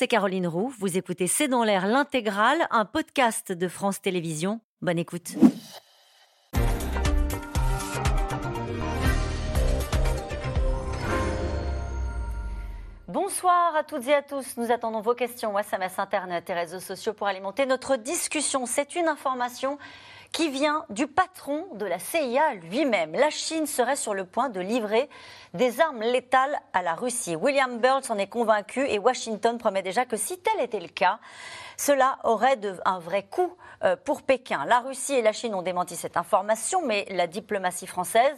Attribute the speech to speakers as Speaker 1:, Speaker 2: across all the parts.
Speaker 1: c'est Caroline Roux. Vous écoutez C'est dans l'air l'intégrale, un podcast de France Télévisions. Bonne écoute. Bonsoir à toutes et à tous. Nous attendons vos questions, SMS, Internet et réseaux sociaux pour alimenter notre discussion. C'est une information qui vient du patron de la CIA lui-même. La Chine serait sur le point de livrer des armes létales à la Russie. William Burns en est convaincu et Washington promet déjà que si tel était le cas, cela aurait un vrai coût euh, pour Pékin. La Russie et la Chine ont démenti cette information, mais la diplomatie française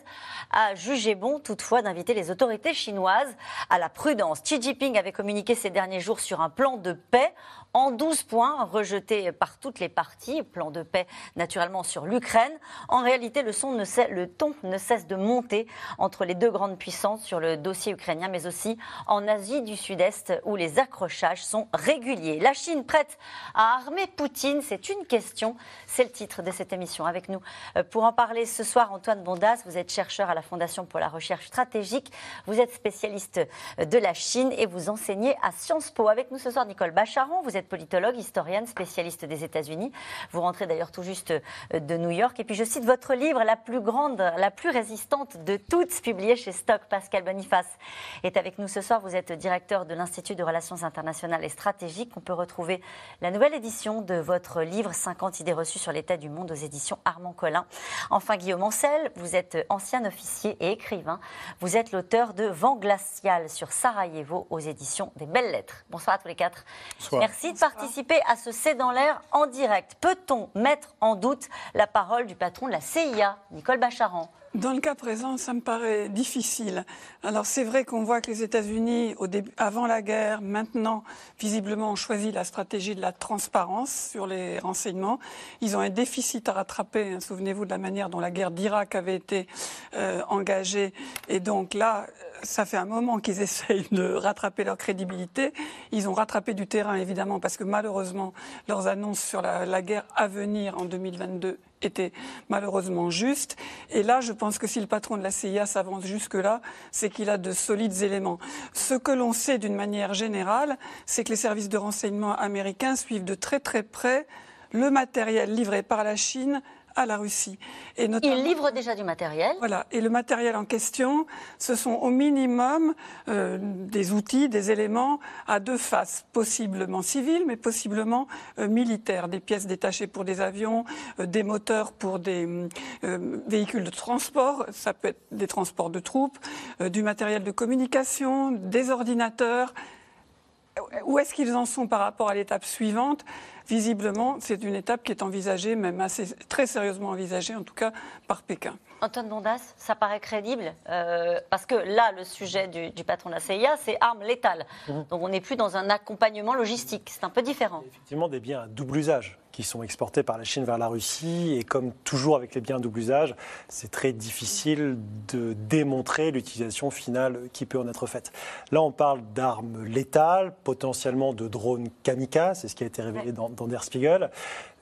Speaker 1: a jugé bon toutefois d'inviter les autorités chinoises à la prudence. Xi Jinping avait communiqué ces derniers jours sur un plan de paix en 12 points rejetés par toutes les parties, plan de paix naturellement sur l'Ukraine. En réalité, le, le ton ne cesse de monter entre les deux grandes puissances sur le dossier ukrainien, mais aussi en Asie du Sud-Est où les accrochages sont réguliers. La Chine prête à armer Poutine, c'est une question, c'est le titre de cette émission. Avec nous euh, pour en parler ce soir, Antoine Bondas, vous êtes chercheur à la Fondation pour la recherche stratégique, vous êtes spécialiste de la Chine et vous enseignez à Sciences Po. Avec nous ce soir, Nicole Bacharon, vous êtes politologue, historienne, spécialiste des États-Unis. Vous rentrez d'ailleurs tout juste euh, de New York. Et puis je cite votre livre, la plus grande, la plus résistante de toutes, publié chez Stock. Pascal Boniface est avec nous ce soir. Vous êtes directeur de l'Institut de Relations internationales et stratégiques. On peut retrouver la nouvelle édition de votre livre 50 idées reçues sur l'état du monde aux éditions Armand Collin. Enfin, Guillaume Ancel, vous êtes ancien officier et écrivain. Vous êtes l'auteur de Vent glacial sur Sarajevo aux éditions des Belles Lettres. Bonsoir à tous les quatre. Merci de participer à ce C'est dans l'air en direct. Peut-on mettre en doute la parole du patron de la CIA, Nicole Bacharan?
Speaker 2: Dans le cas présent, ça me paraît difficile. Alors c'est vrai qu'on voit que les États-Unis, avant la guerre, maintenant, visiblement, ont choisi la stratégie de la transparence sur les renseignements. Ils ont un déficit à rattraper. Hein. Souvenez-vous de la manière dont la guerre d'Irak avait été euh, engagée. Et donc là, ça fait un moment qu'ils essayent de rattraper leur crédibilité. Ils ont rattrapé du terrain, évidemment, parce que malheureusement, leurs annonces sur la, guerre à venir en 2022 étaient malheureusement justes. Et là, je pense que si le patron de la CIA s'avance jusque-là, c'est qu'il a de solides éléments. Ce que l'on sait d'une manière générale, c'est que les services de renseignement américains suivent de très très près le matériel livré par la Chine à la Russie.
Speaker 1: Et notamment, Ils livrent déjà du matériel.
Speaker 2: Voilà. Et le matériel en question, ce sont au minimum euh, des outils, des éléments à deux faces, possiblement civiles, mais possiblement euh, militaires. Des pièces détachées pour des avions, euh, des moteurs pour des véhicules de transport, ça peut être des transports de troupes, du matériel de communication, des ordinateurs. Où est-ce qu'ils en sont par rapport à l'étape suivante? Visiblement, c'est une étape qui est envisagée, même assez, très sérieusement envisagée, en tout cas par Pékin.
Speaker 1: Antoine Bondas, ça paraît crédible euh, Parce que là, le sujet du, patron de la CIA, c'est armes létales. Mhm. Donc on n'est plus dans un accompagnement logistique. C'est un peu différent.
Speaker 3: Effectivement, des biens à double usage qui sont exportés par la Chine vers la Russie. Et comme toujours avec les biens à double usage, c'est très difficile de démontrer l'utilisation finale qui peut en être faite. Là, on parle d'armes létales, potentiellement de drones kamikazes, c'est ce qui a été révélé dans, dans Der Spiegel.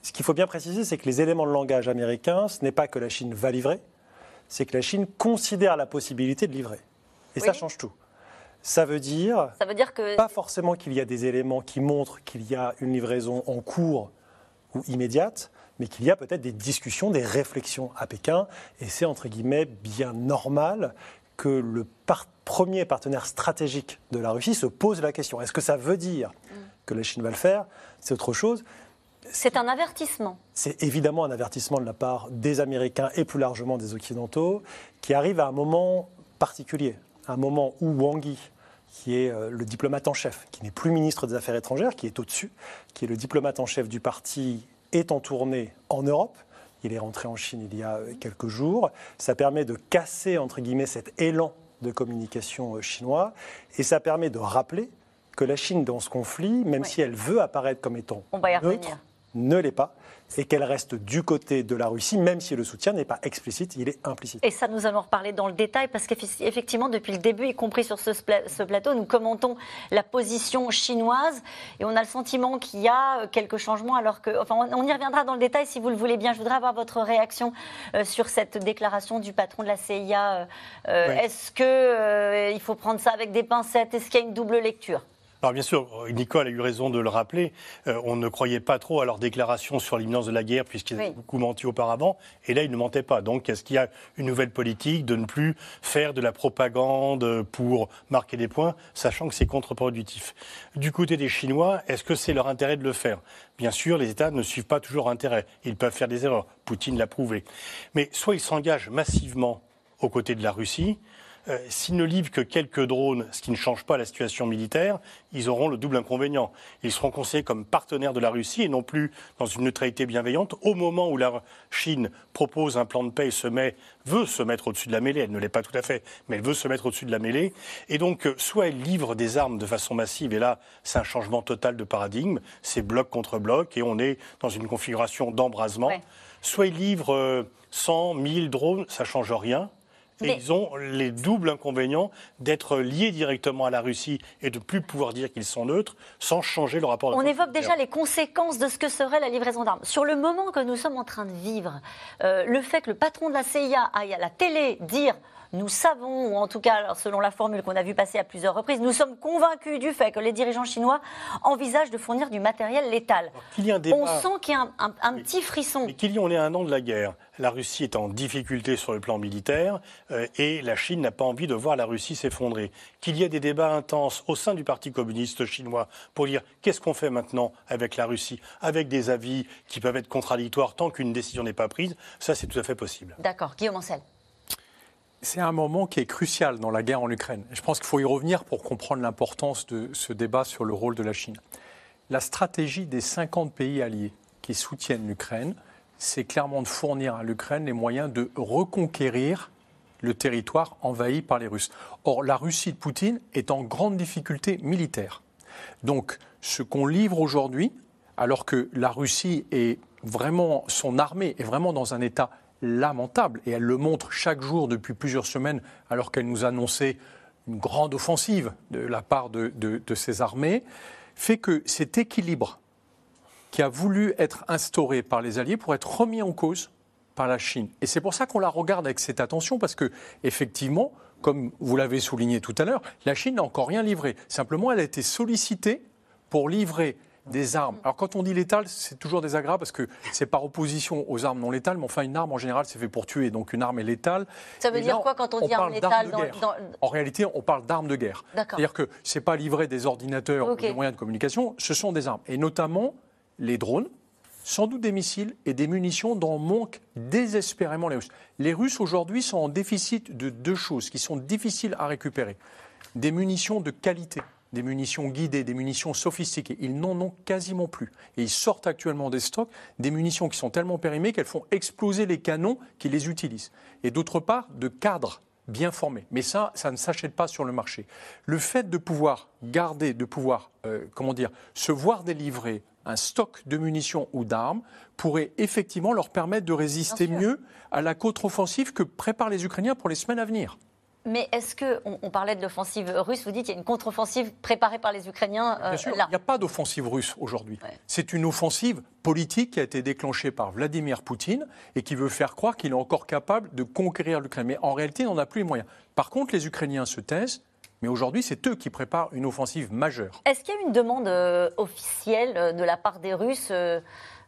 Speaker 3: Ce qu'il faut bien préciser, c'est que les éléments de langage américains, ce n'est pas que la Chine va livrer, c'est que la Chine considère la possibilité de livrer. Et ça change tout. Ça veut dire,
Speaker 1: ça veut dire que...
Speaker 3: pas forcément qu'il y a des éléments qui montrent qu'il y a une livraison en cours ou immédiate, mais qu'il y a peut-être des discussions, des réflexions à Pékin. Et c'est entre guillemets bien normal que le premier partenaire stratégique de la Russie se pose la question. Est-ce que ça veut dire mm. que la Chine va le faire? C'est autre chose.
Speaker 1: C'est un avertissement.
Speaker 3: C'est évidemment un avertissement de la part des Américains et plus largement des Occidentaux, qui arrive à un moment particulier, un moment où Wang Yi, qui est euh, le diplomate en chef, qui n'est plus ministre des Affaires étrangères, qui est au-dessus, qui est le diplomate en chef du parti, est en tournée en Europe. Il est rentré en Chine il y a euh, quelques jours. Ça permet de casser, entre guillemets, cet élan de communication euh, chinois. Et ça permet de rappeler que la Chine, dans ce conflit, même si elle veut apparaître comme étant
Speaker 1: On va y neutre,
Speaker 3: ne l'est pas et qu'elle reste du côté de la Russie, même si le soutien n'est pas explicite, il est implicite.
Speaker 1: Et ça, nous allons reparler dans le détail, parce qu'effectivement, depuis le début, y compris sur ce, plateau, nous commentons la position chinoise, et on a le sentiment qu'il y a euh, quelques changements, alors que, enfin, on y reviendra dans le détail si vous le voulez bien. Je voudrais avoir votre réaction euh, sur cette déclaration du patron de la CIA. Euh, est-ce qu'il il faut prendre ça avec des pincettes? Est-ce qu'il y a une double lecture?
Speaker 4: Alors bien sûr, Nicole a eu raison de le rappeler, euh, on ne croyait pas trop à leurs déclarations sur l'imminence de la guerre puisqu'ils avaient beaucoup menti auparavant, et là ils ne mentaient pas. Donc est-ce qu'il y a une nouvelle politique de ne plus faire de la propagande pour marquer des points, sachant que c'est contre-productif? Du côté des Chinois, est-ce que c'est leur intérêt de le faire? Bien sûr, les États ne suivent pas toujours intérêt, ils peuvent faire des erreurs, Poutine l'a prouvé. Mais soit ils s'engagent massivement aux côtés de la Russie, euh, s'ils ne livrent que quelques drones, ce qui ne change pas la situation militaire, ils auront le double inconvénient. Ils seront considérés comme partenaires de la Russie et non plus dans une neutralité bienveillante. Au moment où la Chine propose un plan de paix et se met, veut se mettre au-dessus de la mêlée, elle ne l'est pas tout à fait, mais elle veut se mettre au-dessus de la mêlée. Et donc, euh, soit elle livre des armes de façon massive, et là, c'est un changement total de paradigme, c'est bloc contre bloc, et on est dans une configuration d'embrasement. Soit ils livrent 100, euh, 1000 drones, ça change rien. Et ils ont les doubles inconvénients d'être liés directement à la Russie et de plus pouvoir dire qu'ils sont neutres sans changer le rapport.
Speaker 1: On évoque déjà les conséquences de ce que serait la livraison d'armes. Sur le moment que nous sommes en train de vivre, euh, le fait que le patron de la CIA aille à la télé dire nous savons, ou en tout cas selon la formule qu'on a vu passer à plusieurs reprises, nous sommes convaincus du fait que les dirigeants chinois envisagent de fournir du matériel létal. On sent qu'il y a un, petit frisson.
Speaker 4: Mais qu'il y on est un an de la guerre. La Russie est en difficulté sur le plan militaire euh, et la Chine n'a pas envie de voir la Russie s'effondrer. Qu'il y ait des débats intenses au sein du Parti communiste chinois pour dire qu'est-ce qu'on fait maintenant avec la Russie, avec des avis qui peuvent être contradictoires tant qu'une décision n'est pas prise, ça c'est tout à fait possible.
Speaker 1: D'accord. Guillaume Ancel
Speaker 5: c'est un moment qui est crucial dans la guerre en Ukraine. Je pense qu'il faut y revenir pour comprendre l'importance de ce débat sur le rôle de la Chine. La stratégie des 50 pays alliés qui soutiennent l'Ukraine, c'est clairement de fournir à l'Ukraine les moyens de reconquérir le territoire envahi par les Russes. Or, la Russie de Poutine est en grande difficulté militaire. Donc, ce qu'on livre aujourd'hui, alors que la Russie est vraiment, son armée est vraiment dans un état lamentable, et elle le montre chaque jour depuis plusieurs semaines, alors qu'elle nous annonçait une grande offensive de la part de, ses armées, fait que cet équilibre qui a voulu être instauré par les Alliés pour être remis en cause par la Chine. Et c'est pour ça qu'on la regarde avec cette attention, parce que, effectivement, comme vous l'avez souligné tout à l'heure, la Chine n'a encore rien livré. Simplement, elle a été sollicitée pour livrer des armes. Alors quand on dit létal, c'est toujours désagréable parce que c'est par opposition aux armes non létales, mais enfin une arme en général c'est fait pour tuer, donc une arme est létale.
Speaker 1: Ça veut dire quoi quand on, dit arme létale
Speaker 5: En réalité, on parle d'armes de guerre. C'est-à-dire que c'est pas livrer des ordinateurs ou des moyens de communication, ce sont des armes. Et notamment les drones, sans doute des missiles et des munitions dont manquent désespérément les Russes. Les Russes aujourd'hui sont en déficit de deux choses qui sont difficiles à récupérer. Des munitions de qualité des munitions guidées, des munitions sophistiquées. Ils n'en ont quasiment plus. Et ils sortent actuellement des stocks des munitions qui sont tellement périmées qu'elles font exploser les canons qui les utilisent. Et d'autre part, de cadres bien formés. Mais ça, ça ne s'achète pas sur le marché. Le fait de pouvoir garder, de pouvoir, euh, comment dire, se voir délivrer un stock de munitions ou d'armes pourrait effectivement leur permettre de résister mieux à la contre-offensive que préparent les Ukrainiens pour les semaines à venir.
Speaker 1: Mais est-ce que, on, parlait de l'offensive russe, vous dites qu'il y a une contre-offensive préparée par les Ukrainiens
Speaker 5: euh, Bien sûr, il n'y a pas d'offensive russe aujourd'hui. C'est une offensive politique qui a été déclenchée par Vladimir Poutine et qui veut faire croire qu'il est encore capable de conquérir l'Ukraine. Mais en réalité, on n'a plus les moyens. Par contre, les Ukrainiens se taisent. Mais aujourd'hui, c'est eux qui préparent une offensive majeure.
Speaker 1: Est-ce qu'il y a une demande euh, officielle euh, de la part des Russes euh,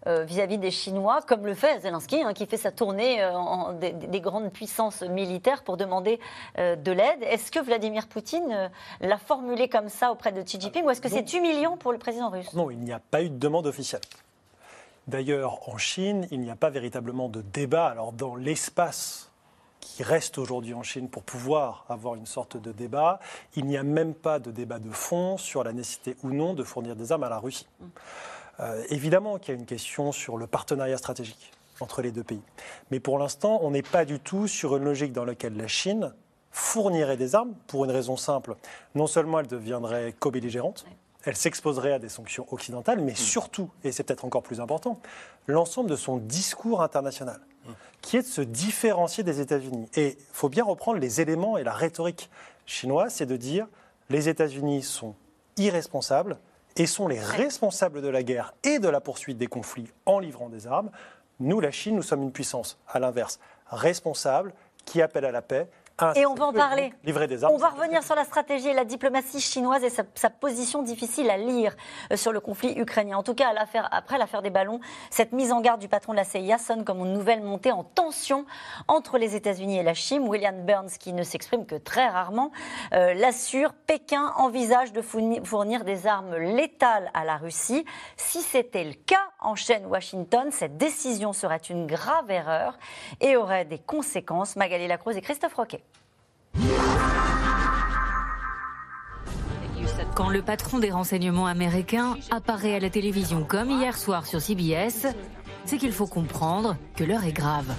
Speaker 1: vis-à-vis des Chinois, comme le fait Zelensky, hein, qui fait sa tournée euh, en, des, grandes puissances militaires pour demander euh, de l'aide. Est-ce que Vladimir Poutine l'a formulé comme ça auprès de Xi Jinping ou est-ce que c'est humiliant pour le président russe?
Speaker 3: Non, il n'y a pas eu de demande officielle. D'ailleurs, en Chine, il n'y a pas véritablement de débat. Alors, dans l'espace qui reste aujourd'hui en Chine pour pouvoir avoir une sorte de débat, il n'y a même pas de débat de fond sur la nécessité ou non de fournir des armes à la Russie. Euh, évidemment qu'il y a une question sur le partenariat stratégique entre les deux pays. Mais pour l'instant, on n'est pas du tout sur une logique dans laquelle la Chine fournirait des armes pour une raison simple. Non seulement elle deviendrait co-belligérante, elle s'exposerait à des sanctions occidentales, mais mm. surtout, et c'est peut-être encore plus important, l'ensemble de son discours international, mm. qui est de se différencier des États-Unis. Et il faut bien reprendre les éléments et la rhétorique chinoise, c'est de dire les États-Unis sont irresponsables, et sont les responsables de la guerre et de la poursuite des conflits en livrant des armes. Nous, la Chine, nous sommes une puissance, à l'inverse, responsable, qui appelle à la paix,
Speaker 1: et on va en parler.
Speaker 3: Livrer des armes.
Speaker 1: On va revenir sur la stratégie et la diplomatie chinoise et sa, position difficile à lire euh, sur le conflit ukrainien. En tout cas, après l'affaire des ballons, cette mise en garde du patron de la CIA sonne comme une nouvelle montée en tension entre les États-Unis et la Chine. William Burns, qui ne s'exprime que très rarement, euh, l'assure Pékin envisage de fournir des armes létales à la Russie. Si c'était le cas, enchaîne Washington, cette décision serait une grave erreur et aurait des conséquences. Magali Lacroze et Christophe Roquet.
Speaker 6: Quand le patron des renseignements américains apparaît à la télévision comme hier soir sur CBS, c'est qu'il faut comprendre que l'heure est grave.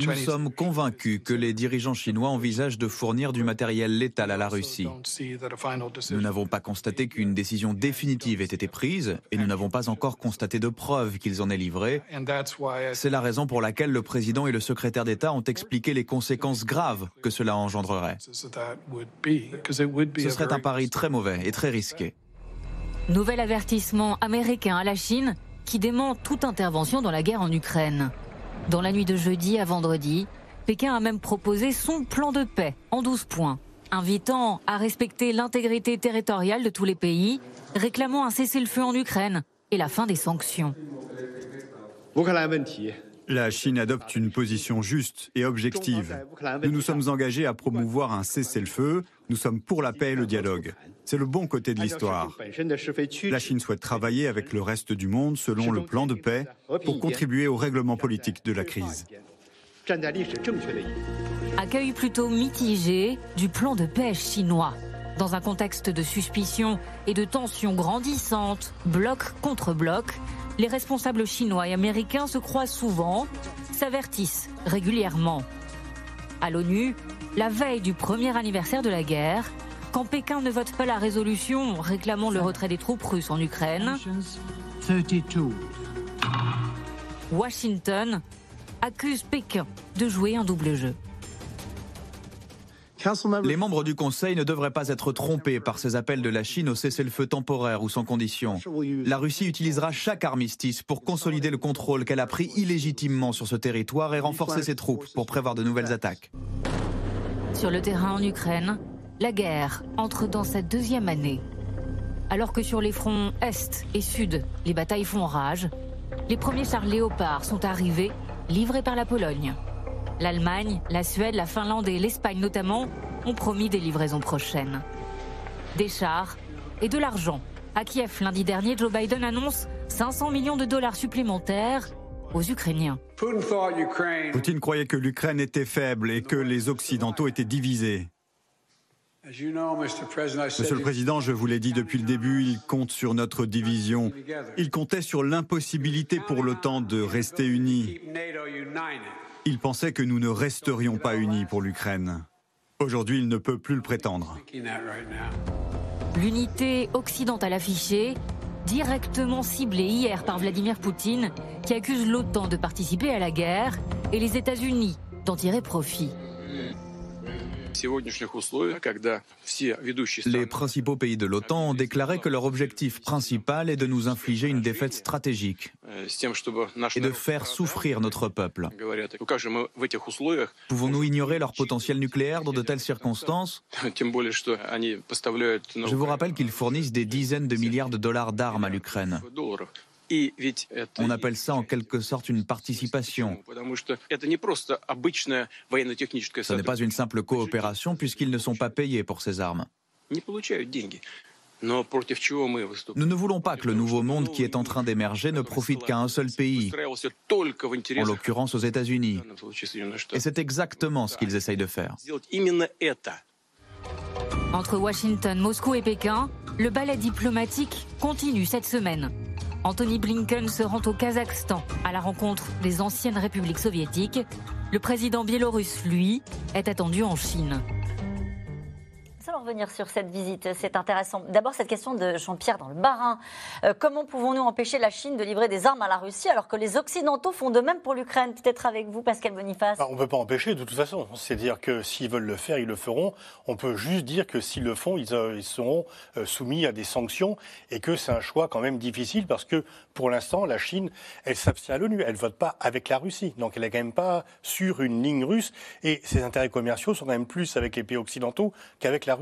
Speaker 7: Nous sommes convaincus que les dirigeants chinois envisagent de fournir du matériel létal à la Russie. Nous n'avons pas constaté qu'une décision définitive ait été prise et nous n'avons pas encore constaté de preuves qu'ils en aient livré. C'est la raison pour laquelle le président et le secrétaire d'État ont expliqué les conséquences graves que cela engendrerait. Ce serait un pari très mauvais et très risqué.
Speaker 6: Nouvel avertissement américain à la Chine qui dément toute intervention dans la guerre en Ukraine. Dans la nuit de jeudi à vendredi, Pékin a même proposé son plan de paix en 12 points, invitant à respecter l'intégrité territoriale de tous les pays, réclamant un cessez-le-feu en Ukraine et la fin des sanctions.
Speaker 8: La Chine adopte une position juste et objective. Nous nous sommes engagés à promouvoir un cessez-le-feu. Nous sommes pour la paix et le dialogue. C'est le bon côté de l'histoire. La Chine souhaite travailler avec le reste du monde selon le plan de paix pour contribuer au règlement politique de la crise.
Speaker 6: Accueil plutôt mitigé du plan de paix chinois. Dans un contexte de suspicion et de tensions grandissantes, bloc contre bloc, les responsables chinois et américains se croisent souvent, s'avertissent régulièrement. À l'ONU, la veille du premier anniversaire de la guerre, quand Pékin ne vote pas la résolution réclamant le retrait des troupes russes en Ukraine, Washington accuse Pékin de jouer un double jeu.
Speaker 7: Les membres du Conseil ne devraient pas être trompés par ces appels de la Chine au cessez-le-feu temporaire ou sans condition. La Russie utilisera chaque armistice pour consolider le contrôle qu'elle a pris illégitimement sur ce territoire et renforcer ses troupes pour prévoir de nouvelles attaques.
Speaker 6: Sur le terrain en Ukraine, la guerre entre dans sa deuxième année. Alors que sur les fronts Est et Sud, les batailles font rage, les premiers chars léopards sont arrivés, livrés par la Pologne. L'Allemagne, la Suède, la Finlande et l'Espagne notamment ont promis des livraisons prochaines. Des chars et de l'argent. À Kiev, lundi dernier, Joe Biden annonce 500 millions de dollars supplémentaires aux Ukrainiens.
Speaker 8: Poutine croyait que l'Ukraine était faible et que les Occidentaux étaient divisés. Monsieur le Président, je vous l'ai dit depuis le début, il compte sur notre division. Il comptait sur l'impossibilité pour l'OTAN de rester unis. Il pensait que nous ne resterions pas unis pour l'Ukraine. Aujourd'hui, il ne peut plus le prétendre.
Speaker 6: L'unité occidentale affichée, directement ciblée hier par Vladimir Poutine, qui accuse l'OTAN de participer à la guerre et les États-Unis d'en tirer profit.
Speaker 7: Les principaux pays de l'OTAN ont déclaré que leur objectif principal est de nous infliger une défaite stratégique
Speaker 8: э,
Speaker 7: et de faire souffrir notre peuple. Pouvons-nous ignorer leur potentiel nucléaire dans de telles circonstances Je vous rappelle qu'ils fournissent des dizaines de milliards de dollars d'armes à l'Ukraine. On appelle ça en quelque sorte une participation. Ce n'est pas une simple coopération puisqu'ils ne sont pas payés pour ces armes. Nous ne voulons pas que le nouveau monde qui est en train d'émerger ne profite qu'à un seul pays, en l'occurrence aux États-Unis. Et c'est exactement ce qu'ils essayent de faire.
Speaker 6: Entre Washington, Moscou et Pékin, le ballet diplomatique continue cette semaine. Anthony Blinken se rend au Kazakhstan à la rencontre des anciennes républiques soviétiques. Le président biélorusse, lui, est attendu en Chine
Speaker 1: allons revenir sur cette visite, c'est intéressant. D'abord, cette question de Jean-Pierre dans le Barin. Euh, comment pouvons-nous empêcher la Chine de livrer des armes à la Russie alors que les Occidentaux font de même pour l'Ukraine? Peut-être avec vous, Pascal Boniface
Speaker 4: bah, On ne peut pas empêcher de toute façon. C'est-à-dire que s'ils veulent le faire, ils le feront. On peut juste dire que s'ils le font, ils, euh, seront euh, soumis à des sanctions et que c'est un choix quand même difficile parce que pour l'instant, la Chine, elle s'abstient à l'ONU. Elle ne vote pas avec la Russie. Donc elle n'est quand même pas sur une ligne russe et ses intérêts commerciaux sont quand même plus avec les pays occidentaux qu'avec la Russie.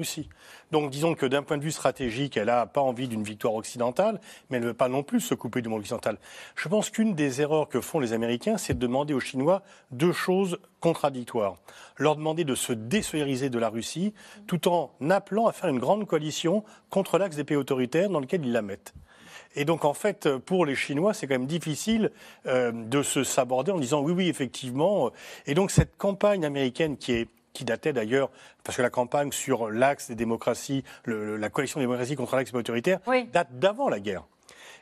Speaker 4: Donc disons que d'un point de vue stratégique, elle n'a pas envie d'une victoire occidentale, mais elle ne veut pas non plus se couper du monde occidental. Je pense qu'une des erreurs que font les Américains, c'est de demander aux Chinois deux choses contradictoires. Leur demander de se désolidariser de la Russie, tout en appelant à faire une grande coalition contre l'axe des pays autoritaires dans lequel ils la mettent. Et donc, en fait, pour les Chinois, c'est quand même difficile euh, de se saborder en disant oui, oui, effectivement. Et donc, cette campagne américaine qui est qui datait d'ailleurs, parce que la campagne sur l'axe des démocraties, la coalition des démocraties contre l'axe autoritaire, date d'avant la guerre.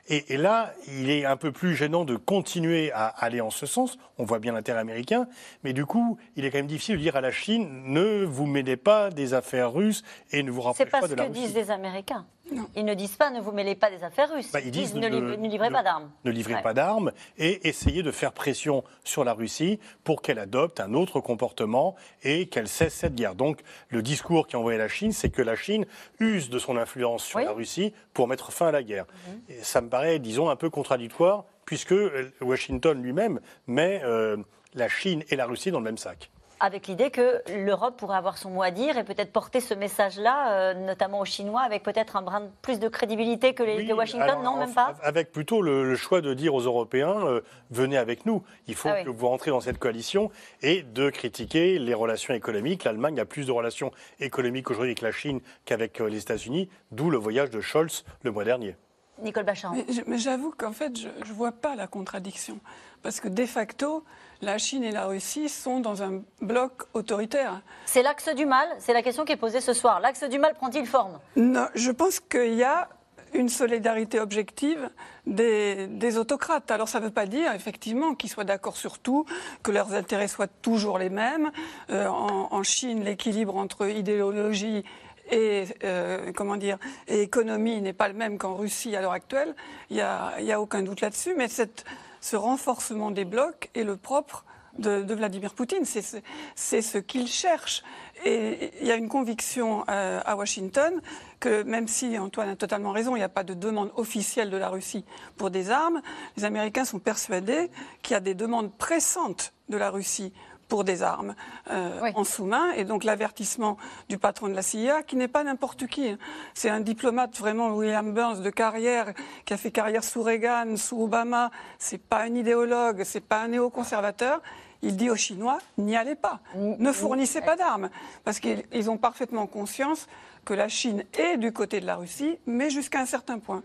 Speaker 4: Et, là, il est un peu plus gênant de continuer à aller en ce sens. On voit bien l'intérêt américain, mais du coup, il est quand même difficile de dire à la Chine ne vous mêlez pas des affaires russes et ne vous rapprochez pas, de la
Speaker 1: Russie.
Speaker 4: C'est
Speaker 1: pas ce que disent les Américains. Ils ne disent pas ne vous mêlez pas des affaires russes. Bah, ils, disent, ne, livrez pas d'armes.
Speaker 4: Ne livrez pas d'armes et essayez de faire pression sur la Russie pour qu'elle adopte un autre comportement et qu'elle cesse cette guerre. Donc le discours qui envoyé la Chine, c'est que la Chine use de son influence sur la Russie pour mettre fin à la guerre. Et ça me paraît, disons, un peu contradictoire puisque euh, Washington lui-même met euh, la Chine et la Russie dans le même sac
Speaker 1: avec l'idée que l'Europe pourrait avoir son mot à dire et peut-être porter ce message-là, euh, notamment aux Chinois, avec peut-être un brin plus de crédibilité que, les, Washington, non, même pas
Speaker 4: Avec plutôt le, choix de dire aux Européens, euh, venez avec nous, il faut ah que vous rentrez dans cette coalition, et de critiquer les relations économiques. L'Allemagne a plus de relations économiques aujourd'hui avec la Chine qu'avec euh, les États-Unis, d'où le voyage de Scholz le mois dernier.
Speaker 1: Nicole Bachin.
Speaker 2: Mais j'avoue qu'en fait, je ne vois pas la contradiction. Parce que de facto, la Chine et la Russie sont dans un bloc autoritaire.
Speaker 1: C'est l'axe du mal C'est la question qui est posée ce soir. L'axe du mal prend-il forme?
Speaker 2: Non, je pense qu'il y a une solidarité objective des, autocrates. Alors ça ne veut pas dire effectivement qu'ils soient d'accord sur tout, que leurs intérêts soient toujours les mêmes. Euh, en, Chine, l'équilibre entre idéologie et euh, comment dire et économie n'est pas le même qu'en Russie à l'heure actuelle. Il n'y a, a, aucun doute là-dessus. Mais cette, ce renforcement des blocs est le propre de, Vladimir Poutine. C'est ce qu'il cherche. Et il y a une conviction euh, à Washington que même si Antoine a totalement raison, il n'y a pas de demande officielle de la Russie pour des armes, les Américains sont persuadés qu'il y a des demandes pressantes de la Russie pour des armes euh, en sous-main. Et donc l'avertissement du patron de la CIA, qui n'est pas n'importe qui. Hein. C'est un diplomate vraiment, William Burns, de carrière, qui a fait carrière sous Reagan, sous Obama. C'est pas un idéologue, c'est pas un néoconservateur. Il dit aux Chinois, n'y allez pas, ne fournissez pas d'armes, parce qu'ils ont parfaitement conscience que la Chine est du côté de la Russie, mais jusqu'à un certain point.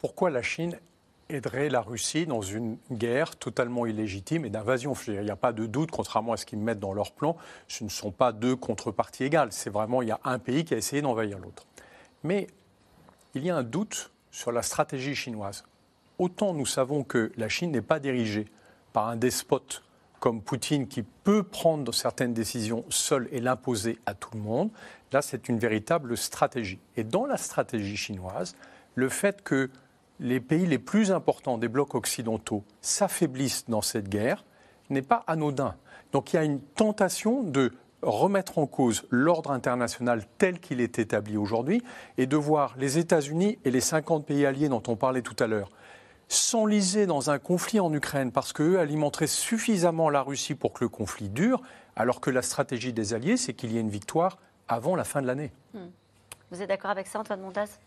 Speaker 5: Pourquoi la Chine aiderait la Russie dans une guerre totalement illégitime et d'invasion. Il n'y a pas de doute, contrairement à ce qu'ils mettent dans leur plan, ce ne sont pas deux contreparties égales. C'est vraiment, il y a un pays qui a essayé d'envahir l'autre. Mais il y a un doute sur la stratégie chinoise. Autant nous savons que la Chine n'est pas dirigée par un despote comme Poutine qui peut prendre certaines décisions seul et l'imposer à tout le monde, là c'est une véritable stratégie. Et dans la stratégie chinoise, le fait que les pays les plus importants des blocs occidentaux s'affaiblissent dans cette guerre n'est pas anodin. Donc il y a une tentation de remettre en cause l'ordre international tel qu'il est établi aujourd'hui et de voir les États-Unis et les 50 pays alliés dont on parlait tout à l'heure s'enliser dans un conflit en Ukraine parce qu'eux alimenteraient suffisamment la Russie pour que le conflit dure, alors que la stratégie des alliés, c'est qu'il y ait une victoire avant la fin de l'année. Hmm.
Speaker 1: Vous êtes d'accord avec ça, Antoine Montas?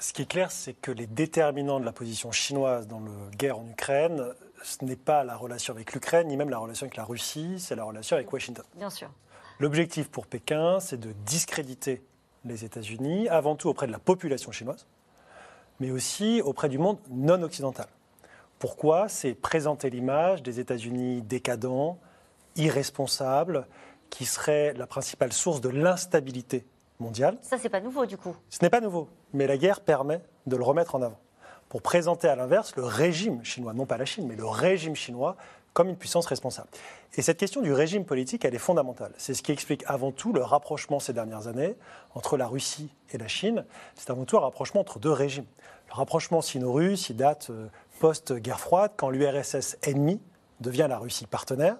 Speaker 3: Ce qui est clair, c'est que les déterminants de la position chinoise dans la guerre en Ukraine, ce n'est pas la relation avec l'Ukraine, ni même la relation avec la Russie, c'est la relation avec Washington.
Speaker 1: Bien sûr.
Speaker 3: L'objectif pour Pékin, c'est de discréditer les États-Unis, avant tout auprès de la population chinoise, mais aussi auprès du monde non occidental. Pourquoi? C'est présenter l'image des États-Unis décadents, irresponsables, qui seraient la principale source de l'instabilité mondiale.
Speaker 1: Ça, c'est pas nouveau du coup.
Speaker 3: Ce n'est pas nouveau, mais la guerre permet de le remettre en avant. Pour présenter à l'inverse le régime chinois, non pas la Chine, mais le régime chinois comme une puissance responsable. Et cette question du régime politique, elle est fondamentale. C'est ce qui explique avant tout le rapprochement ces dernières années entre la Russie et la Chine. C'est avant tout un rapprochement entre deux régimes. Le rapprochement sino-russe, il date euh, post-guerre froide, quand l'URSS ennemi devient la Russie partenaire.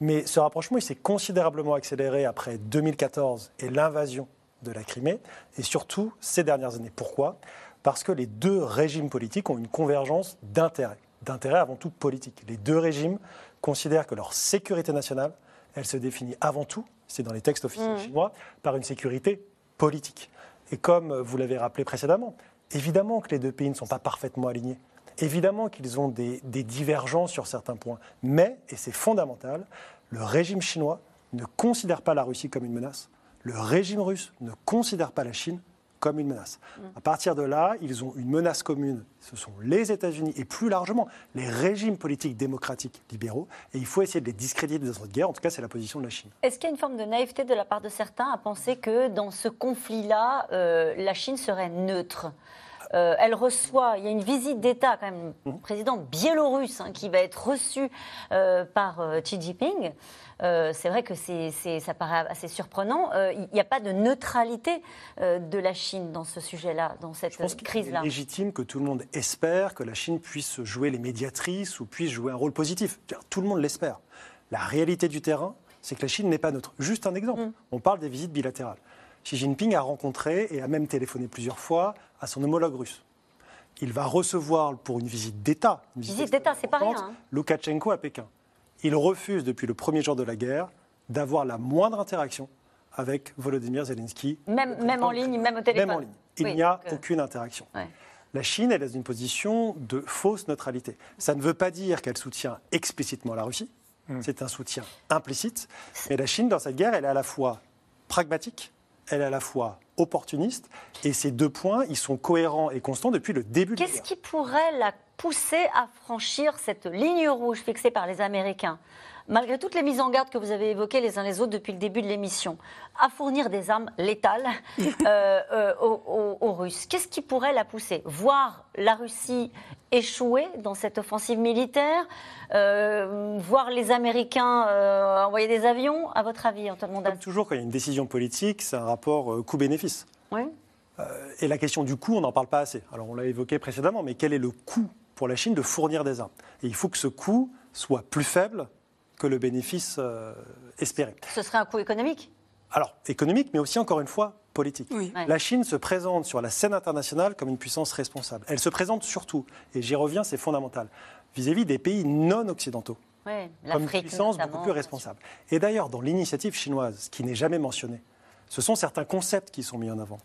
Speaker 3: Mais ce rapprochement, il s'est considérablement accéléré après 2014 et l'invasion de la Crimée, et surtout ces dernières années. Pourquoi? Parce que les deux régimes politiques ont une convergence d'intérêts, d'intérêts avant tout politiques. Les deux régimes considèrent que leur sécurité nationale, elle se définit avant tout, c'est dans les textes officiels mmh. chinois, par une sécurité politique. Et comme vous l'avez rappelé précédemment, évidemment que les deux pays ne sont pas parfaitement alignés. Évidemment qu'ils ont des, des, divergences sur certains points, mais, et c'est fondamental, le régime chinois ne considère pas la Russie comme une menace, le régime russe ne considère pas la Chine comme une menace. Mm. À partir de là, ils ont une menace commune. Ce sont les États-Unis et plus largement les régimes politiques démocratiques libéraux. Et il faut essayer de les discréditer dans cette guerre. En tout cas, c'est la position de la Chine.
Speaker 1: Est-ce qu'il y a une forme de naïveté de la part de certains à penser que dans ce conflit-là, euh, la Chine serait neutre? Euh, elle reçoit, il y a une visite d'État quand même, mmh. président biélorusse hein, qui va être reçu euh, par euh, Xi Jinping. c'est vrai que ça paraît assez surprenant. Il n'y a pas de neutralité de la Chine dans ce sujet-là, dans cette crise-là.
Speaker 3: C'est légitime que tout le monde espère que la Chine puisse jouer les médiatrices ou puisse jouer un rôle positif. Tout le monde l'espère. La réalité du terrain, c'est que la Chine n'est pas neutre. Juste un exemple. Mmh. On parle des visites bilatérales. Xi Jinping a rencontré et a même téléphoné plusieurs fois à son homologue russe. Il va recevoir pour une visite d'État,
Speaker 1: visite d'État, c'est pas rien, hein.
Speaker 3: Loukachenko à Pékin. Il refuse depuis le premier jour de la guerre d'avoir la moindre interaction avec Volodymyr Zelensky.
Speaker 1: Même, même en ligne, même au téléphone.
Speaker 3: Même en ligne. Il n'y a euh, aucune interaction. La Chine, elle est dans une position de fausse neutralité. Ça ne veut pas dire qu'elle soutient explicitement la Russie. Hmm. C'est un soutien implicite. Mais la Chine, dans cette guerre, elle est à la fois pragmatique elle est à la fois opportuniste, et ces deux points, ils sont cohérents et constants depuis le début
Speaker 1: de Qu'est-ce qui pourrait la pousser à franchir cette ligne rouge fixée par les Américains? Malgré toutes les mises en garde que vous avez évoquées les uns les autres depuis le début de l'émission, à fournir des armes létales euh, euh, aux, Russes. Qu'est-ce qui pourrait la pousser? Voir la Russie échouer dans cette offensive militaire euh, Voir les Américains envoyer des avions À votre avis, Antoine Mondas
Speaker 3: Comme toujours, quand il y a une décision politique, c'est un rapport coût-bénéfice. Oui. et la question du coût, on n'en parle pas assez. Alors, on l'a évoqué précédemment, mais quel est le coût pour la Chine de fournir des armes? Et il faut que ce coût soit plus faible que le bénéfice euh, espéré.
Speaker 1: Ce serait un coût économique?
Speaker 3: Alors, économique, mais aussi, encore une fois, politique. La Chine se présente sur la scène internationale comme une puissance responsable. Elle se présente surtout, et j'y reviens, c'est fondamental, vis-à-vis des pays non occidentaux. comme une puissance beaucoup plus responsable. Et d'ailleurs, dans l'initiative chinoise, qui n'est jamais mentionnée, ce sont certains concepts qui sont mis en avant.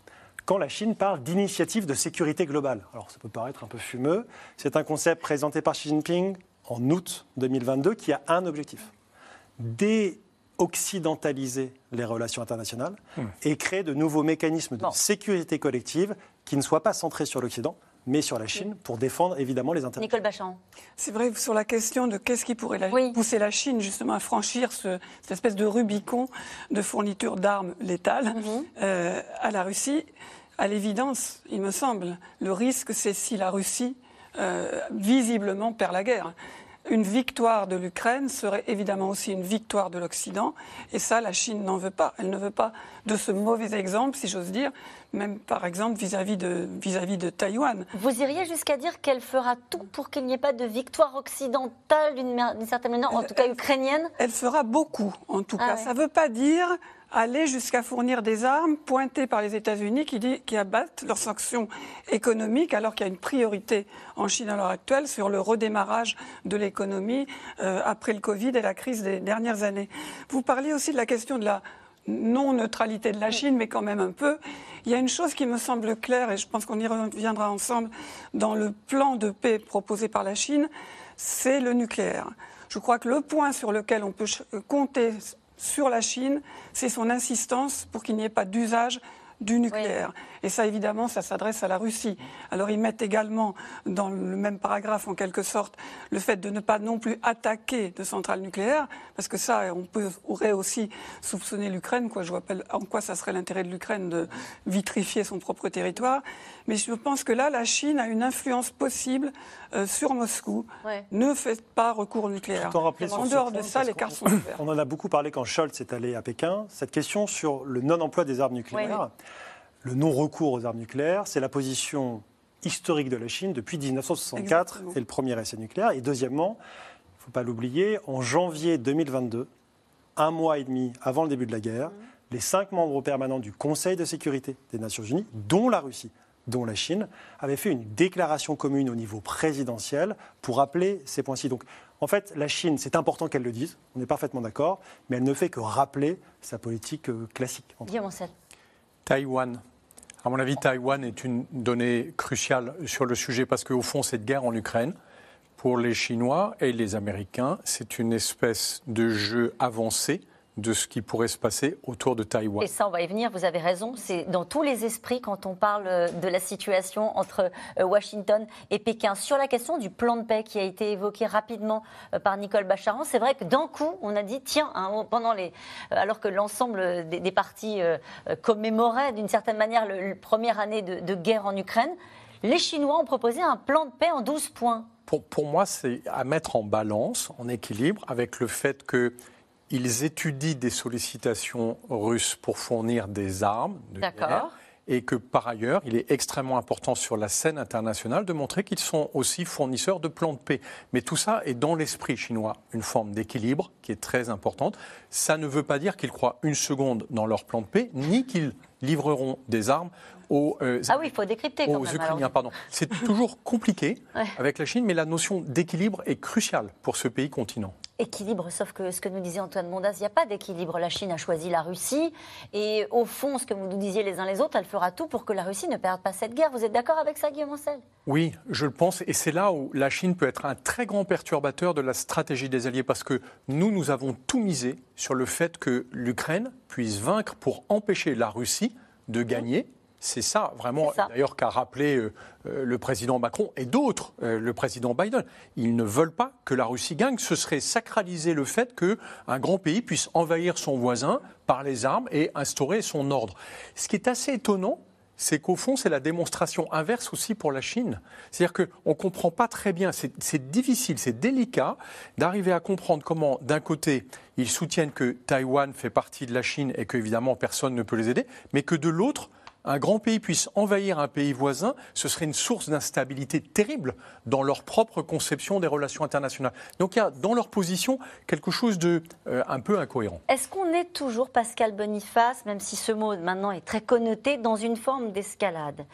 Speaker 3: Quand la Chine parle d'initiative de sécurité globale, alors ça peut paraître un peu fumeux, c'est un concept présenté par Xi Jinping en août 2022 qui a un objectif déoccidentaliser les relations internationales hmm. et créer de nouveaux mécanismes de sécurité collective qui ne soient pas centrés sur l'Occident, mais sur la Chine pour défendre évidemment les intérêts.
Speaker 1: Nicole Bachand.
Speaker 2: C'est vrai sur la question de qu'est-ce qui pourrait pousser la Chine justement à franchir cette espèce de Rubicon de fourniture d'armes létales mhm. euh, à la Russie. À l'évidence, il me semble, le risque c'est si la Russie visiblement perd la guerre. Une victoire de l'Ukraine serait évidemment aussi une victoire de l'Occident, et ça, la Chine n'en veut pas. Elle ne veut pas de ce mauvais exemple, si j'ose dire, même par exemple vis-à-vis de, vis-à-vis de Taïwan.
Speaker 1: Vous iriez jusqu'à dire qu'elle fera tout pour qu'il n'y ait pas de victoire occidentale d'une, certaine manière, en tout cas ukrainienne?
Speaker 2: Elle fera beaucoup, en tout ah cas. Ça ne veut pas dire aller jusqu'à fournir des armes pointées par les États-Unis qui, qui, abattent leurs sanctions économiques alors qu'il y a une priorité en Chine à l'heure actuelle sur le redémarrage de l'économie euh, après le Covid et la crise des dernières années. Vous parliez aussi de la question de la non-neutralité de la Chine, mais quand même un peu. Il y a une chose qui me semble claire, et je pense qu'on y reviendra ensemble, dans le plan de paix proposé par la Chine, c'est le nucléaire. Je crois que le point sur lequel on peut compter sur la Chine, c'est son insistance pour qu'il n'y ait pas d'usage du nucléaire. Et ça, évidemment, ça s'adresse à la Russie. Alors, ils mettent également dans le même paragraphe, en quelque sorte, le fait de ne pas non plus attaquer de centrales nucléaires, parce que ça, on peut, aurait aussi soupçonné l'Ukraine. Quoi. Je vois pas en quoi ça serait l'intérêt de l'Ukraine de vitrifier son propre territoire. Mais je pense que là, la Chine a une influence possible euh, sur Moscou. Ne faites pas recours au nucléaire.
Speaker 3: En dehors de ça, les cartes sont ouvertes. On en a beaucoup parlé quand Scholz est allé à Pékin. Cette question sur le non-emploi des armes nucléaires, le non-recours aux armes nucléaires, c'est la position historique de la Chine depuis 1964 et le premier essai nucléaire. Et deuxièmement, il ne faut pas l'oublier, en janvier 2022, un mois et demi avant le début de la guerre, mmh. les cinq membres permanents du Conseil de sécurité des Nations Unies, dont la Russie, dont la Chine, avaient fait une déclaration commune au niveau présidentiel pour rappeler ces points-ci. Donc, en fait, la Chine, c'est important qu'elle le dise, on est parfaitement d'accord, mais elle ne fait que rappeler sa politique euh, classique.
Speaker 1: Guillaume
Speaker 5: Taïwan. À mon avis, Taïwan est une donnée cruciale sur le sujet parce qu'au fond, cette guerre en Ukraine, pour les Chinois et les Américains, c'est une espèce de jeu avancé de ce qui pourrait se passer autour de Taïwan.
Speaker 1: Et ça, on va y venir, vous avez raison. C'est dans tous les esprits quand on parle euh, de la situation entre euh, Washington et Pékin. Sur la question du plan de paix qui a été évoqué rapidement euh, par Nicole Bacharan, c'est vrai que d'un coup, on a dit, tiens, hein, pendant les, alors que l'ensemble des, partis commémoraient d'une certaine manière la première année de, guerre en Ukraine, les Chinois ont proposé un plan de paix en 12 points.
Speaker 5: Pour, pour moi, c'est à mettre en balance, en équilibre, avec le fait que ils étudient des sollicitations russes pour fournir des armes de guerre et que par ailleurs, il est extrêmement important sur la scène internationale de montrer qu'ils sont aussi fournisseurs de plans de paix. Mais tout ça est dans l'esprit chinois, une forme d'équilibre qui est très importante. Ça ne veut pas dire qu'ils croient une seconde dans leur plan de paix, ni qu'ils livreront des armes aux,
Speaker 1: euh, ah oui, faut décrypter quand
Speaker 5: même, Ukrainiens. Pardon. C'est toujours compliqué avec la Chine, mais la notion d'équilibre est cruciale pour ce pays continent.
Speaker 1: Équilibre, sauf que ce que nous disait Antoine Mondas, il n'y a pas d'équilibre. La Chine a choisi la Russie, et au fond, ce que vous nous disiez les uns les autres, elle fera tout pour que la Russie ne perde pas cette guerre. Vous êtes d'accord avec ça, Guillaume Ancel
Speaker 5: Oui, je le pense, et c'est là où la Chine peut être un très grand perturbateur de la stratégie des alliés, parce que nous, nous avons tout misé sur le fait que l'Ukraine puisse vaincre pour empêcher la Russie de gagner. C'est ça, vraiment, d'ailleurs, qu'a rappelé euh, euh, le président Macron et d'autres, euh, le président Biden. Ils ne veulent pas que la Russie gagne. Ce serait sacraliser le fait qu'un grand pays puisse envahir son voisin par les armes et instaurer son ordre. Ce qui est assez étonnant, c'est qu'au fond, c'est la démonstration inverse aussi pour la Chine. C'est-à-dire qu'on ne comprend pas très bien, c'est difficile, c'est délicat d'arriver à comprendre comment, d'un côté, ils soutiennent que Taïwan fait partie de la Chine et qu'évidemment personne ne peut les aider, mais que de l'autre, un grand pays puisse envahir un pays voisin, ce serait une source d'instabilité terrible dans leur propre conception des relations internationales. Donc il y a dans leur position quelque chose de euh, un peu incohérent.
Speaker 1: Est-ce qu'on est toujours, Pascal Boniface, même si ce mot maintenant est très connoté, dans une forme d'escalade?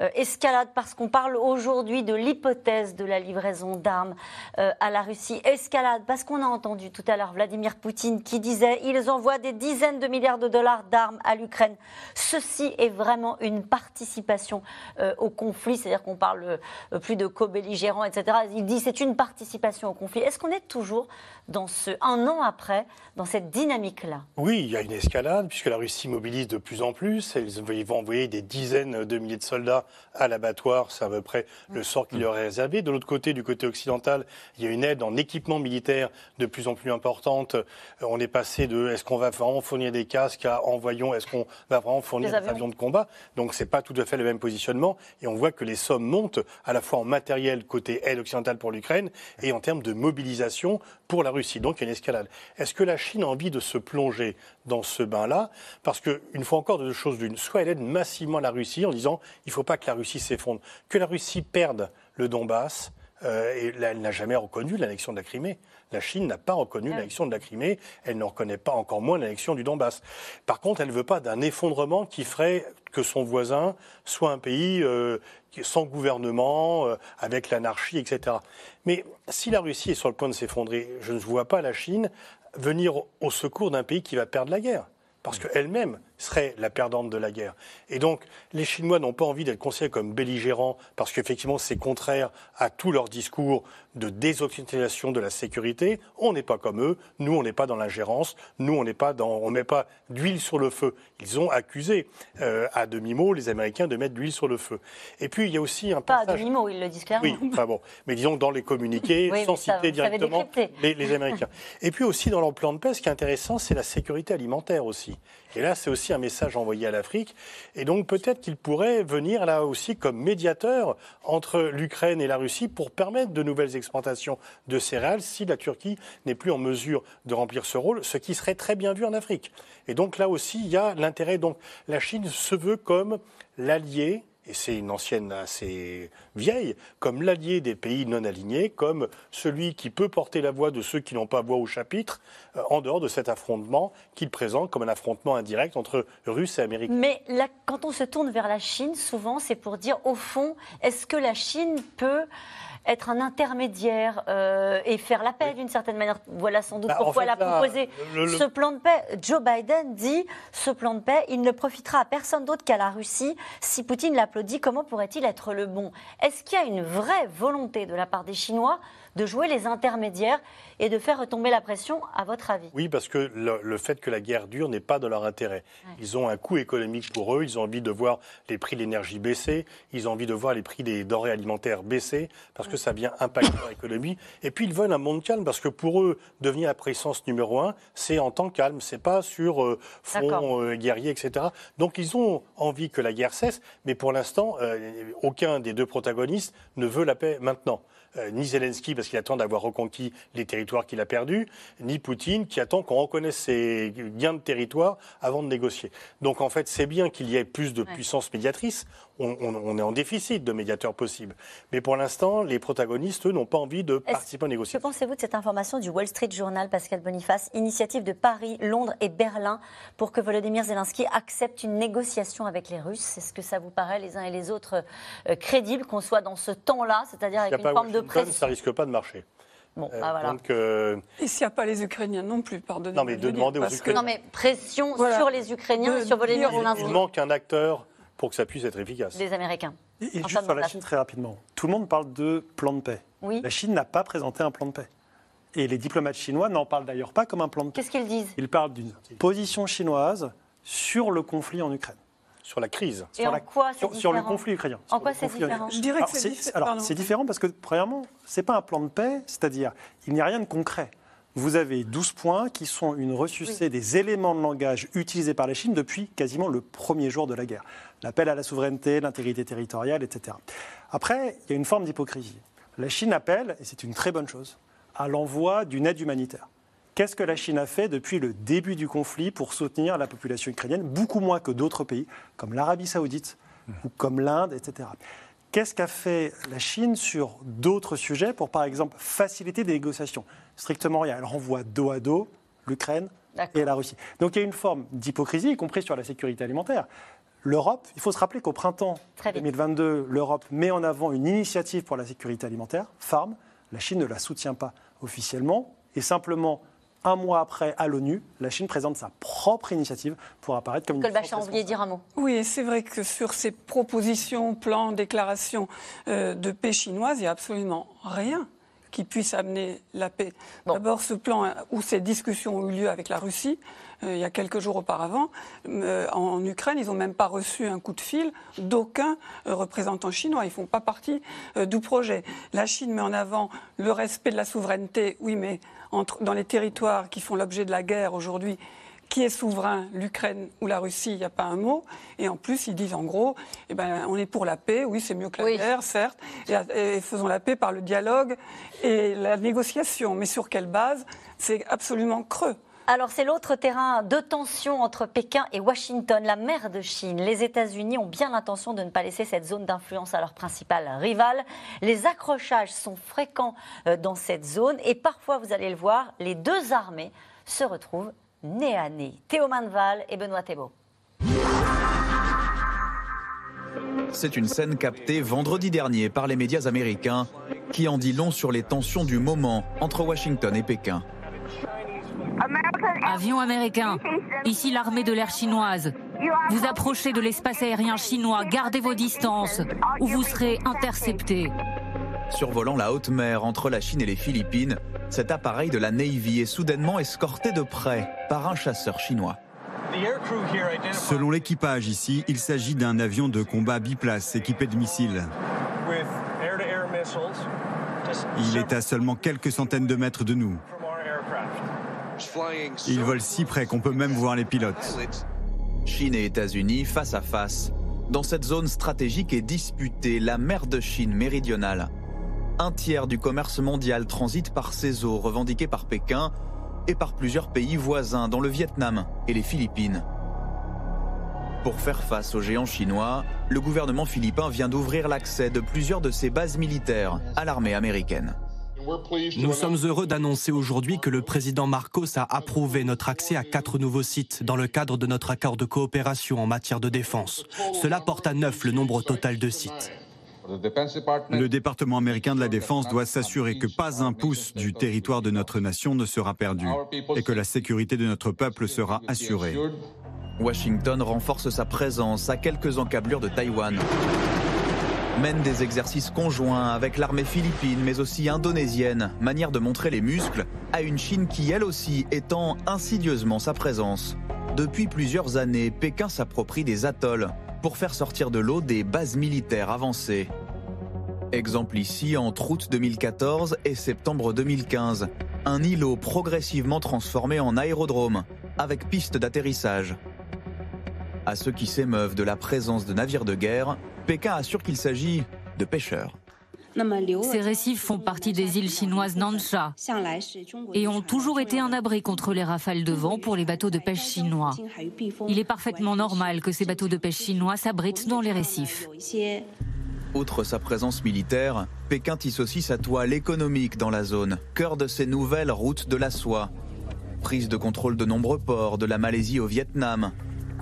Speaker 1: Euh, Escalade parce qu'on parle aujourd'hui de l'hypothèse de la livraison d'armes euh, à la Russie. Escalade parce qu'on a entendu tout à l'heure Vladimir Poutine qui disait ils envoient des dizaines de milliards de dollars d'armes à l'Ukraine. Ceci est vrai une participation euh, au conflit, c'est-à-dire qu'on parle euh, plus de co-belligérants, etc. Il dit c'est une participation au conflit. Est-ce qu'on est toujours dans ce, un an après, dans cette dynamique-là?
Speaker 4: Oui, il y a une escalade, puisque la Russie mobilise de plus en plus. Ils vont envoyer des dizaines de milliers de soldats à l'abattoir, c'est à peu près le sort qui leur est réservé. De l'autre côté, du côté occidental, il y a une aide en équipement militaire de plus en plus importante. Euh, on est passé de est-ce qu'on va vraiment fournir des casques à envoyons, est-ce qu'on va vraiment fournir des avions de combat donc c'est pas tout à fait le même positionnement. Et on voit que les sommes montent à la fois en matériel côté aide occidentale pour l'Ukraine et en termes de mobilisation pour la Russie. Donc il y a une escalade. Est-ce que la Chine a envie de se plonger dans ce bain-là? Parce qu'une fois encore, deux choses d'une. Soit elle aide massivement la Russie en disant il ne faut pas que la Russie s'effondre, que la Russie perde le Donbass. Euh, et elle n'a jamais reconnu l'annexion de la Crimée. La Chine n'a pas reconnu ah l'annexion de la Crimée, elle ne reconnaît pas encore moins l'annexion du Donbass. Par contre, elle ne veut pas d'un effondrement qui ferait que son voisin soit un pays euh, sans gouvernement, euh, avec l'anarchie, etc. Mais si la Russie est sur le point de s'effondrer, je ne vois pas la Chine venir au secours d'un pays qui va perdre la guerre. Parce qu'elle-même serait la perdante de la guerre. Et donc, les Chinois n'ont pas envie d'être considérés comme belligérants parce qu'effectivement, c'est contraire à tout leur discours de désoccidentalisation de la sécurité. On n'est pas comme eux. Nous, on n'est pas dans l'ingérence. Nous, on n'est pas dans, on met pas d'huile sur le feu. Ils ont accusé euh, à demi-mot les Américains de mettre de l'huile sur le feu. Et puis, il y a aussi un
Speaker 1: pas à demi-mot, ils le disent clairement.
Speaker 4: Oui, enfin bon, mais disons dans les communiqués, sans citer directement les, les Américains. Et puis aussi dans leur plan de paix, ce qui est intéressant, c'est la sécurité alimentaire aussi. Et là, c'est aussi un message envoyé à l'Afrique. Et donc peut-être qu'il pourrait venir là aussi comme médiateur entre l'Ukraine et la Russie pour permettre de nouvelles exportations de céréales si la Turquie n'est plus en mesure de remplir ce rôle, ce qui serait très bien vu en Afrique. Et donc là aussi, il y a l'intérêt. Donc la Chine se veut comme l'allié et c'est une ancienne assez vieille, comme l'allié des pays non alignés, comme celui qui peut porter la voix de ceux qui n'ont pas voix au chapitre, euh, en dehors de cet affrontement qu'il présente comme un affrontement indirect entre Russes et Américains.
Speaker 1: Mais quand on se tourne vers la Chine, souvent c'est pour dire, au fond, est-ce que la Chine peut être un intermédiaire euh, et faire la paix d'une certaine manière? Voilà sans doute bah, pourquoi elle a proposé ce plan de paix. Joe Biden dit ce plan de paix, il ne profitera à personne d'autre qu'à la Russie. Si Poutine l'applaudit, comment pourrait-il être le bon? Est-ce qu'il y a une vraie volonté de la part des Chinois de jouer les intermédiaires et de faire retomber la pression, à votre avis?
Speaker 4: Oui, parce que le, fait que la guerre dure n'est pas dans leur intérêt. Ils ont un coût économique pour eux, ils ont envie de voir les prix de l'énergie baisser, ils ont envie de voir les prix des denrées alimentaires baisser, parce que ça vient impacter leur économie. Et puis ils veulent un monde calme, parce que pour eux, devenir la puissance numéro un, c'est en temps calme, c'est pas sur euh, front euh, guerrier, etc. Donc ils ont envie que la guerre cesse, mais pour l'instant, euh, aucun des deux protagonistes ne veut la paix maintenant. Euh, ni Zelensky parce qu'il attend d'avoir reconquis les territoires qu'il a perdus, ni Poutine qui attend qu'on reconnaisse ses gains de territoire avant de négocier. Donc en fait, c'est bien qu'il y ait plus de puissance médiatrice. On, est en déficit de médiateurs possibles. Mais pour l'instant, les protagonistes, eux, n'ont pas envie de participer aux négociations.
Speaker 1: Que pensez-vous de cette information du Wall Street Journal, Pascal Boniface? Initiative de Paris, Londres et Berlin pour que Volodymyr Zelensky accepte une négociation avec les Russes. Est-ce que ça vous paraît, les uns et les autres, euh, crédible qu'on soit dans ce temps-là, c'est-à-dire avec une forme de
Speaker 4: ça risque pas de marcher.
Speaker 1: Bon, euh, bah voilà.
Speaker 2: Euh, Et s'il n'y a pas les Ukrainiens non plus, pardonnez-moi.
Speaker 4: Non, mais de, demander aux Ukrainiens.
Speaker 1: Non, mais pression sur les Ukrainiens et sur Volodymyr
Speaker 4: Zelensky. Il manque un acteur pour que ça puisse être efficace.
Speaker 1: Les Américains.
Speaker 3: Et, juste sur la Chine, très rapidement. Tout le monde parle de plan de paix.
Speaker 1: Oui.
Speaker 3: La Chine n'a pas présenté un plan de paix. Et les diplomates chinois n'en parlent d'ailleurs pas comme un plan de paix.
Speaker 1: Qu'est-ce qu'ils disent?
Speaker 3: Ils parlent d'une position chinoise sur le conflit en Ukraine
Speaker 4: sur la crise.
Speaker 1: Et sur,
Speaker 3: en
Speaker 1: quoi
Speaker 3: sur, sur, le conflit ukrainien.
Speaker 1: En quoi c'est différent?
Speaker 2: Je dirais que c'est différent.
Speaker 3: Alors, c'est différent parce que, premièrement, ce n'est pas un plan de paix, c'est-à-dire, il n'y a rien de concret. Vous avez 12 points qui sont une ressucée des éléments de langage utilisés par la Chine depuis quasiment le premier jour de la guerre. L'appel à la souveraineté, l'intégrité territoriale, etc. Après, il y a une forme d'hypocrisie. La Chine appelle, et c'est une très bonne chose, à l'envoi d'une aide humanitaire. Qu'est-ce que la Chine a fait depuis le début du conflit pour soutenir la population ukrainienne Beaucoup moins que d'autres pays, comme l'Arabie saoudite ou comme l'Inde, etc. Qu'est-ce qu'a fait la Chine sur d'autres sujets pour, par exemple, faciliter des négociations? Strictement rien. Elle renvoie dos à dos l'Ukraine et la Russie. Donc il y a une forme d'hypocrisie, y compris sur la sécurité alimentaire. L'Europe, il faut se rappeler qu'au printemps 2022, l'Europe met en avant une initiative pour la sécurité alimentaire, FARM. La Chine ne la soutient pas officiellement et simplement un mois après, à l'ONU, la Chine présente sa propre initiative pour apparaître comme une
Speaker 1: Colbach a oublié dire un mot.
Speaker 2: Oui, c'est vrai que sur ces propositions, plans, déclarations euh, de paix chinoise, il n'y a absolument rien qui puisse amener la paix. D'abord, ce plan où ces discussions ont eu lieu avec la Russie, euh, il y a quelques jours auparavant, euh, en, Ukraine, ils n'ont même pas reçu un coup de fil d'aucun représentant chinois. Ils ne font pas partie du projet. La Chine met en avant le respect de la souveraineté, oui, mais dans les territoires qui font l'objet de la guerre aujourd'hui, qui est souverain, l'Ukraine ou la Russie, il n'y a pas un mot. Et en plus, ils disent en gros, eh ben, on est pour la paix, oui, c'est mieux que la guerre, certes, et, faisons la paix par le dialogue et la négociation. Mais sur quelle base? C'est absolument creux.
Speaker 1: Alors c'est l'autre terrain de tension entre Pékin et Washington, la mer de Chine. Les États-Unis ont bien l'intention de ne pas laisser cette zone d'influence à leur principal rival. Les accrochages sont fréquents euh, dans cette zone et parfois, vous allez le voir, les deux armées se retrouvent nez à nez. Théo Manval et Benoît Thébault.
Speaker 7: C'est une scène captée vendredi dernier par les médias américains qui en dit long sur les tensions du moment entre Washington et Pékin.
Speaker 6: Avion américain. Ici l'armée de l'air chinoise. Vous approchez de l'espace aérien chinois, gardez vos distances ou vous serez intercepté.
Speaker 7: Survolant la haute mer entre la Chine et les Philippines, cet appareil de la Navy est soudainement escorté de près par un chasseur chinois.
Speaker 8: Selon l'équipage ici, il s'agit d'un avion de combat biplace équipé de missiles. Il est à seulement quelques centaines de mètres de nous. Il vole si près qu'on peut même voir les pilotes.
Speaker 7: Chine et États-Unis face à face. Dans cette zone stratégique et disputée, la mer de Chine méridionale. Un tiers du commerce mondial transite par ces eaux revendiquées par Pékin et par plusieurs pays voisins, dont le Vietnam et les Philippines. Pour faire face aux géants chinois, le gouvernement philippin vient d'ouvrir l'accès de plusieurs de ses bases militaires à l'armée américaine.
Speaker 9: Nous sommes heureux d'annoncer aujourd'hui que le président Marcos a approuvé notre accès à quatre nouveaux sites dans le cadre de notre accord de coopération en matière de défense. Cela porte à neuf le nombre total de sites.
Speaker 8: Le département américain de la Défense doit s'assurer que pas un pouce du territoire de notre nation ne sera perdu et que la sécurité de notre peuple sera assurée.
Speaker 7: Washington renforce sa présence à quelques encablures de Taïwan mène des exercices conjoints avec l'armée philippine mais aussi indonésienne, manière de montrer les muscles à une Chine qui elle aussi étend insidieusement sa présence. Depuis plusieurs années, Pékin s'approprie des atolls pour faire sortir de l'eau des bases militaires avancées. Exemple ici entre août 2014 et septembre 2015, un îlot progressivement transformé en aérodrome avec piste d'atterrissage. À ceux qui s'émeuvent de la présence de navires de guerre, Pékin assure qu'il s'agit de pêcheurs.
Speaker 6: Ces récifs font partie des îles chinoises Nansha et ont toujours été un abri contre les rafales de vent pour les bateaux de pêche chinois. Il est parfaitement normal que ces bateaux de pêche chinois s'abritent dans les récifs.
Speaker 7: Outre sa présence militaire, Pékin tisse aussi sa toile économique dans la zone, cœur de ses nouvelles routes de la soie. Prise de contrôle de nombreux ports, de la Malaisie au Vietnam,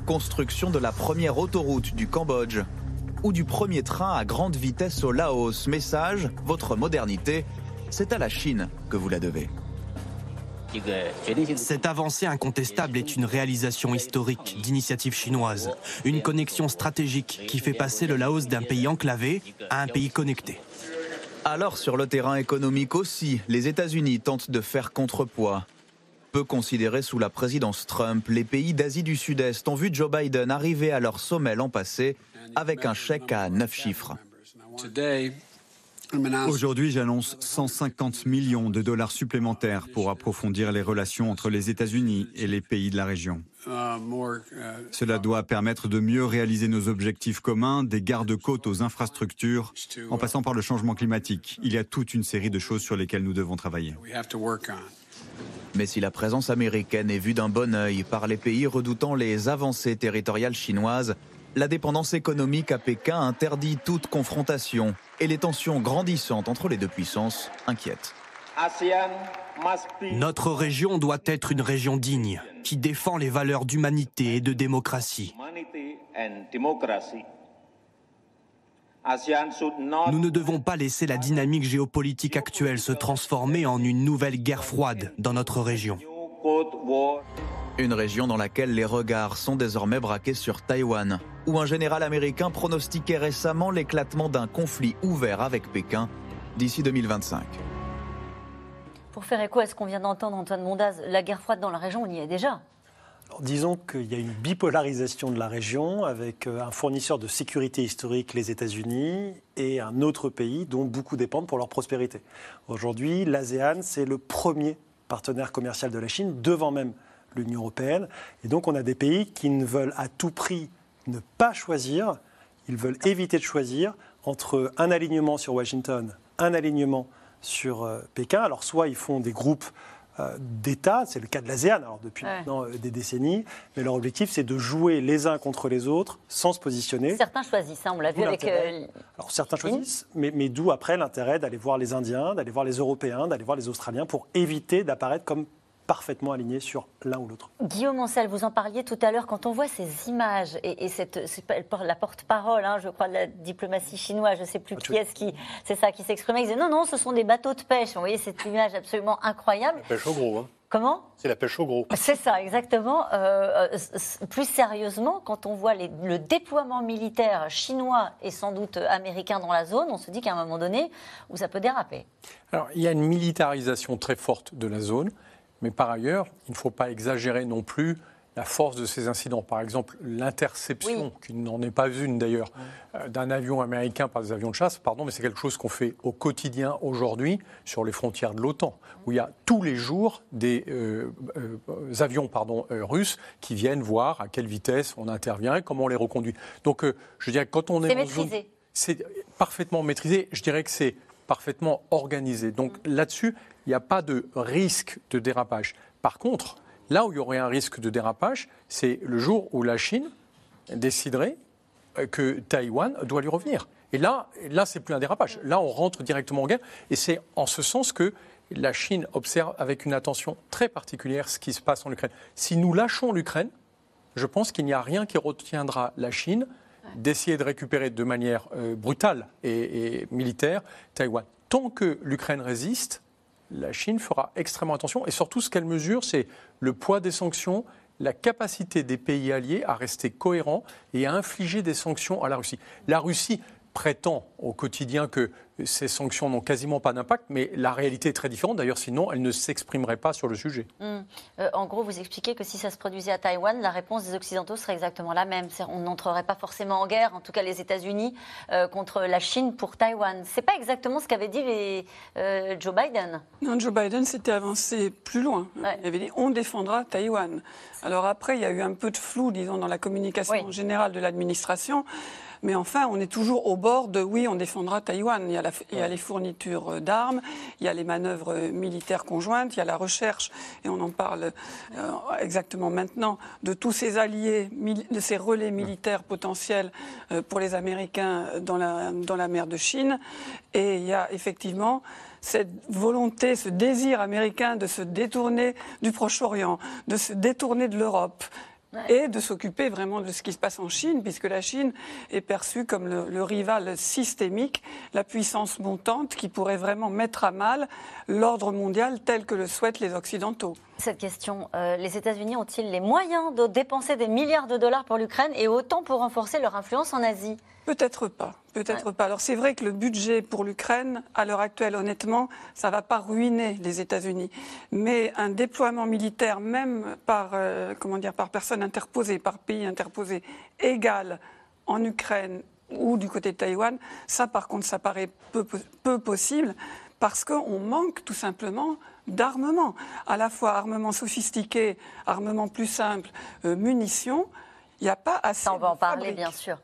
Speaker 7: construction de la première autoroute du Cambodge, ou du premier train à grande vitesse au Laos. Message, votre modernité, c'est à la Chine que vous la devez.
Speaker 9: Cette avancée incontestable est une réalisation historique d'initiative chinoise, une connexion stratégique qui fait passer le Laos d'un pays enclavé à un pays connecté.
Speaker 7: Alors sur le terrain économique aussi, les États-Unis tentent de faire contrepoids. Peu considérés sous la présidence Trump, les pays d'Asie du Sud-Est ont vu Joe Biden arriver à leur sommet l'an passé avec un chèque à 9 chiffres.
Speaker 8: Aujourd'hui, j'annonce 150 millions de dollars supplémentaires pour approfondir les relations entre les États-Unis et les pays de la région. Cela doit permettre de mieux réaliser nos objectifs communs, des gardes-côtes aux infrastructures, en passant par le changement climatique. Il y a toute une série de choses sur lesquelles nous devons travailler.
Speaker 7: Mais si la présence américaine est vue d'un bon œil par les pays redoutant les avancées territoriales chinoises, la dépendance économique à Pékin interdit toute confrontation et les tensions grandissantes entre les deux puissances inquiètent.
Speaker 9: Notre région doit être une région digne, qui défend les valeurs d'humanité et de démocratie. Nous ne devons pas laisser la dynamique géopolitique actuelle se transformer en une nouvelle guerre froide dans notre région.
Speaker 7: Une région dans laquelle les regards sont désormais braqués sur Taïwan, où un général américain pronostiquait récemment l'éclatement d'un conflit ouvert avec Pékin d'ici 2025.
Speaker 1: Pour faire écho à ce qu'on vient d'entendre, Antoine Mondaz, la guerre froide dans la région, on y est déjà.
Speaker 3: disons qu'il y a une bipolarisation de la région avec euh, un fournisseur de sécurité historique, les États-Unis, et un autre pays dont beaucoup dépendent pour leur prospérité. Aujourd'hui, l'ASEAN, c'est le premier partenaire commercial de la Chine, devant même l'Union européenne. Et donc on a des pays qui ne veulent à tout prix ne pas choisir, ils veulent éviter de choisir entre un alignement sur Washington, un alignement sur euh, Pékin. Alors soit ils font des groupes euh, d'États, c'est le cas de l'ASEAN alors depuis maintenant euh, des décennies, mais leur objectif c'est de jouer les uns contre les autres sans se positionner.
Speaker 1: Certains choisissent, hein, on l'a vu avec.
Speaker 3: Alors certains choisissent, mais, mais d'où après l'intérêt d'aller voir les Indiens, d'aller voir les Européens, d'aller voir les Australiens pour éviter d'apparaître comme parfaitement alignés sur l'un ou l'autre.
Speaker 1: Guillaume Ancel, vous en parliez tout à l'heure, quand on voit ces images et, cette, la porte-parole, hein, je crois, de la diplomatie chinoise, je ne sais plus qui est-ce qui, c'est ça, qui s'exprimait, il disait non, non, ce sont des bateaux de pêche. Vous voyez cette image absolument incroyable.
Speaker 4: Pêche au gros, hein.
Speaker 1: Comment?
Speaker 4: C'est la pêche au gros.
Speaker 1: C'est ça, exactement. Euh, euh, plus sérieusement, quand on voit le déploiement militaire chinois et sans doute américain dans la zone, on se dit qu'à un moment donné, où ça peut déraper.
Speaker 5: Alors, il y a une militarisation très forte de la zone, mais par ailleurs, il ne faut pas exagérer non plus la force de ces incidents. Par exemple, l'interception, qui n'en est pas une d'ailleurs, euh, d'un avion américain par des avions de chasse, pardon, mais c'est quelque chose qu'on fait au quotidien aujourd'hui sur les frontières de l'OTAN, où il y a tous les jours des euh, euh, avions pardon, russes qui viennent voir à quelle vitesse on intervient et comment on les reconduit. Donc, je dirais que quand on est.
Speaker 1: C'est maîtrisé.
Speaker 5: C'est parfaitement maîtrisé. Je dirais que c'est parfaitement organisé. Donc là-dessus, il n'y a pas de risque de dérapage. Par contre, Là où il y aurait un risque de dérapage, c'est le jour où la Chine déciderait euh, que Taïwan doit lui revenir. Et là, là c'est plus un dérapage. Là, on rentre directement en guerre. Et c'est en ce sens que la Chine observe avec une attention très particulière ce qui se passe en Ukraine. Si nous lâchons l'Ukraine, je pense qu'il n'y a rien qui retiendra la Chine d'essayer de récupérer de manière euh, brutale et militaire Taïwan. Tant que l'Ukraine résiste, la Chine fera extrêmement attention. Et surtout, ce qu'elle mesure, c'est le poids des sanctions, la capacité des pays alliés à rester cohérents et à infliger des sanctions à la Russie. La Russie prétend au quotidien que ces sanctions n'ont quasiment pas d'impact, mais la réalité est très différente. D'ailleurs, sinon, elle ne s'exprimerait pas sur le sujet.
Speaker 1: Hum. Euh, en gros, vous expliquez que si ça se produisait à Taïwan, la réponse des Occidentaux serait exactement la même. On n'entrerait pas forcément en guerre, en tout cas les États-Unis, euh, contre la Chine pour Taïwan. C'est pas exactement ce qu'avait dit les, euh, Joe Biden.
Speaker 2: Non, Joe Biden s'était avancé plus loin. Il avait dit on défendra Taïwan. Alors après, il y a eu un peu de flou, disons, dans la communication générale de l'administration. Mais enfin, on est toujours au bord de oui, on défendra Taïwan. Il y a, il y a les fournitures d'armes, il y a les manœuvres militaires conjointes, il y a la recherche, et on en parle euh, exactement maintenant, de tous ces alliés, de ces relais militaires potentiels euh, pour les Américains dans la, dans la mer de Chine. Et il y a effectivement cette volonté, ce désir américain de se détourner du Proche-Orient, de se détourner de l'Europe et de s'occuper vraiment de ce qui se passe en Chine, puisque la Chine est perçue comme le, rival systémique, la puissance montante qui pourrait vraiment mettre à mal l'ordre mondial tel que le souhaitent les Occidentaux.
Speaker 1: Cette question, euh, les États-Unis ont-ils les moyens de dépenser des milliards de dollars pour l'Ukraine et autant pour renforcer leur influence en Asie?
Speaker 2: Peut-être pas, peut-être pas. Alors c'est vrai que le budget pour l'Ukraine, à l'heure actuelle, honnêtement, ça ne va pas ruiner les États-Unis. Mais un déploiement militaire, même par, euh, comment dire, par personne interposée, par pays interposé, égal en Ukraine ou du côté de Taïwan, ça par contre, ça paraît peu, peu possible parce qu'on manque tout simplement d'armement, à la fois armement sophistiqué, armement plus simple, euh, munitions. Il n'y a pas assez.
Speaker 1: Ça, on va en parler, bien sûr.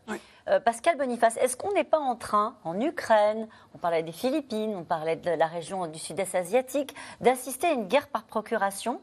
Speaker 1: Euh, Pascal Boniface, est-ce qu'on n'est pas en train, en Ukraine, on parlait des Philippines, on parlait de la région du sud-est asiatique, d'assister à une guerre par procuration?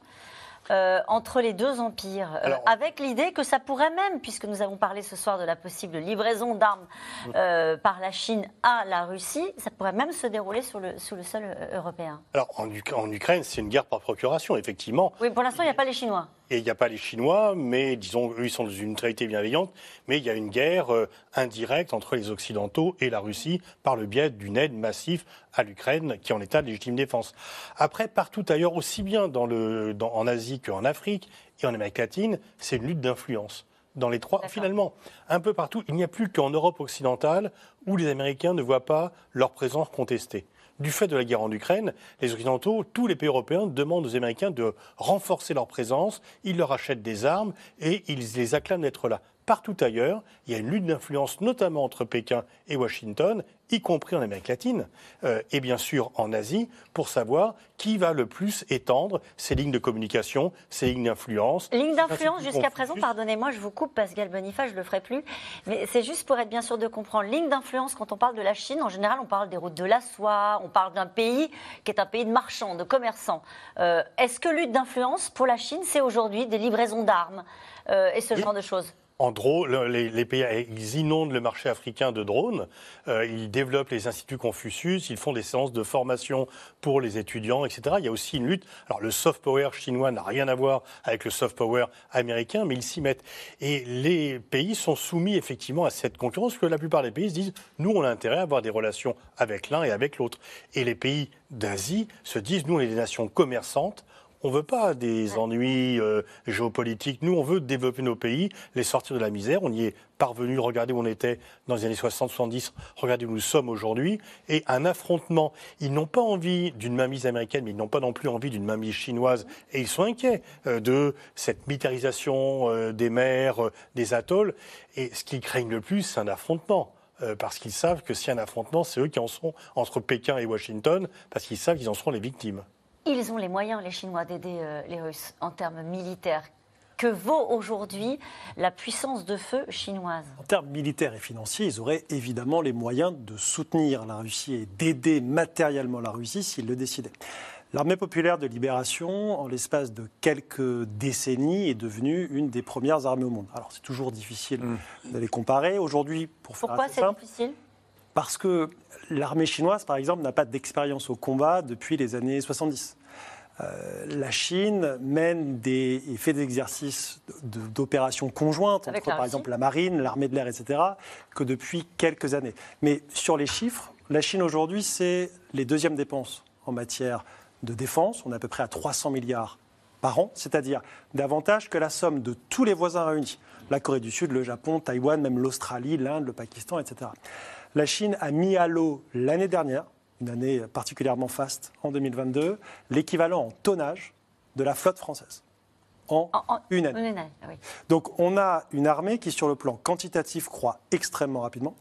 Speaker 1: Euh, entre les deux empires, euh, avec l'idée que ça pourrait même, puisque nous avons parlé ce soir de la possible livraison d'armes euh, par la Chine à la Russie, ça pourrait même se dérouler sur le, sous le sol européen.
Speaker 4: Alors en, en Ukraine, c'est une guerre par procuration, effectivement.
Speaker 1: Oui, pour l'instant, il n'y a pas les Chinois.
Speaker 4: Et il n'y a pas les Chinois, mais disons, eux, ils sont dans une neutralité bienveillante, mais il y a une guerre euh, indirecte entre les Occidentaux et la Russie par le biais d'une aide massive à l'Ukraine qui est en état de légitime défense. Après, partout ailleurs, aussi bien dans le, en Asie qu'en Afrique et en Amérique latine, c'est une lutte d'influence dans les trois. Finalement, un peu partout, il n'y a plus qu'en Europe occidentale où les Américains ne voient pas leur présence contestée du fait de la guerre en Ukraine, les Occidentaux, tous les pays européens demandent aux Américains de renforcer leur présence, ils leur achètent des armes et ils les acclament d'être là partout ailleurs. Il y a une lutte d'influence, notamment entre Pékin et Washington, y compris en Amérique latine euh, et bien sûr en Asie, pour savoir qui va le plus étendre ces lignes de communication, ces lignes d'influence.
Speaker 1: Lignes d'influence jusqu'à présent, pardonnez-moi, je vous coupe, Pascal Boniface, je ne le ferai plus, mais c'est juste pour être bien sûr de comprendre. Ligne d'influence, quand on parle de la Chine, en général, on parle des routes de la soie, on parle d'un pays qui est un pays de marchands, de commerçants. Euh, est-ce que lutte d'influence pour la Chine, c'est aujourd'hui des livraisons d'armes euh, et ce genre de choses?
Speaker 4: En drone, les, pays, ils inondent le marché africain de drones. Euh, ils développent les instituts Confucius. Ils font des séances de formation pour les étudiants, etc. Il y a aussi une lutte. Alors, le soft power chinois n'a rien à voir avec le soft power américain, mais ils s'y mettent. Et les pays sont soumis effectivement à cette concurrence, que la plupart des pays se disent nous, on a intérêt à avoir des relations avec l'un et avec l'autre. Et les pays d'Asie se disent nous, on est des nations commerçantes On ne veut pas des ennuis euh, géopolitiques. Nous, on veut développer nos pays, les sortir de la misère. On y est parvenu. Regardez où on était dans les années 60-70. Regardez où nous sommes aujourd'hui. Et un affrontement. Ils n'ont pas envie d'une mainmise américaine, mais ils n'ont pas non plus envie d'une mainmise chinoise. Et ils sont inquiets euh, de cette militarisation euh, des mers, des atolls. Et ce qu'ils craignent le plus, c'est un affrontement. Euh, parce qu'ils savent que s'il y a un affrontement, c'est eux qui en seront entre Pékin et Washington, parce qu'ils savent qu'ils en seront les victimes.
Speaker 1: Ils ont les moyens, les Chinois, d'aider euh, les Russes en termes militaires. Que vaut aujourd'hui la puissance de feu chinoise?
Speaker 3: En termes militaires et financiers, ils auraient évidemment les moyens de soutenir la Russie et d'aider matériellement la Russie s'ils le décidaient. L'armée populaire de libération, en l'espace de quelques décennies, est devenue une des premières armées au monde. Alors c'est toujours difficile mm. de les comparer. Aujourd'hui,
Speaker 1: pour faire Pourquoi c'est difficile?
Speaker 3: Parce que l'armée chinoise, par exemple, n'a pas d'expérience au combat depuis les années 70. Euh, la Chine mène des, et fait des exercices d'opérations conjointes entre, par exemple, la marine, l'armée de l'air, etc., que depuis quelques années. Mais sur les chiffres, la Chine aujourd'hui, c'est les deuxièmes dépenses en matière de défense. On est à peu près à 300 milliards par an, c'est-à-dire davantage que la somme de tous les voisins réunis. La Corée du Sud, le Japon, Taïwan, même l'Australie, l'Inde, le Pakistan, etc. La Chine a mis à l'eau l'année dernière, une année particulièrement faste en 2022, l'équivalent en tonnage de la flotte française. En, une année. Donc on a une armée qui, sur le plan quantitatif, croît extrêmement rapidement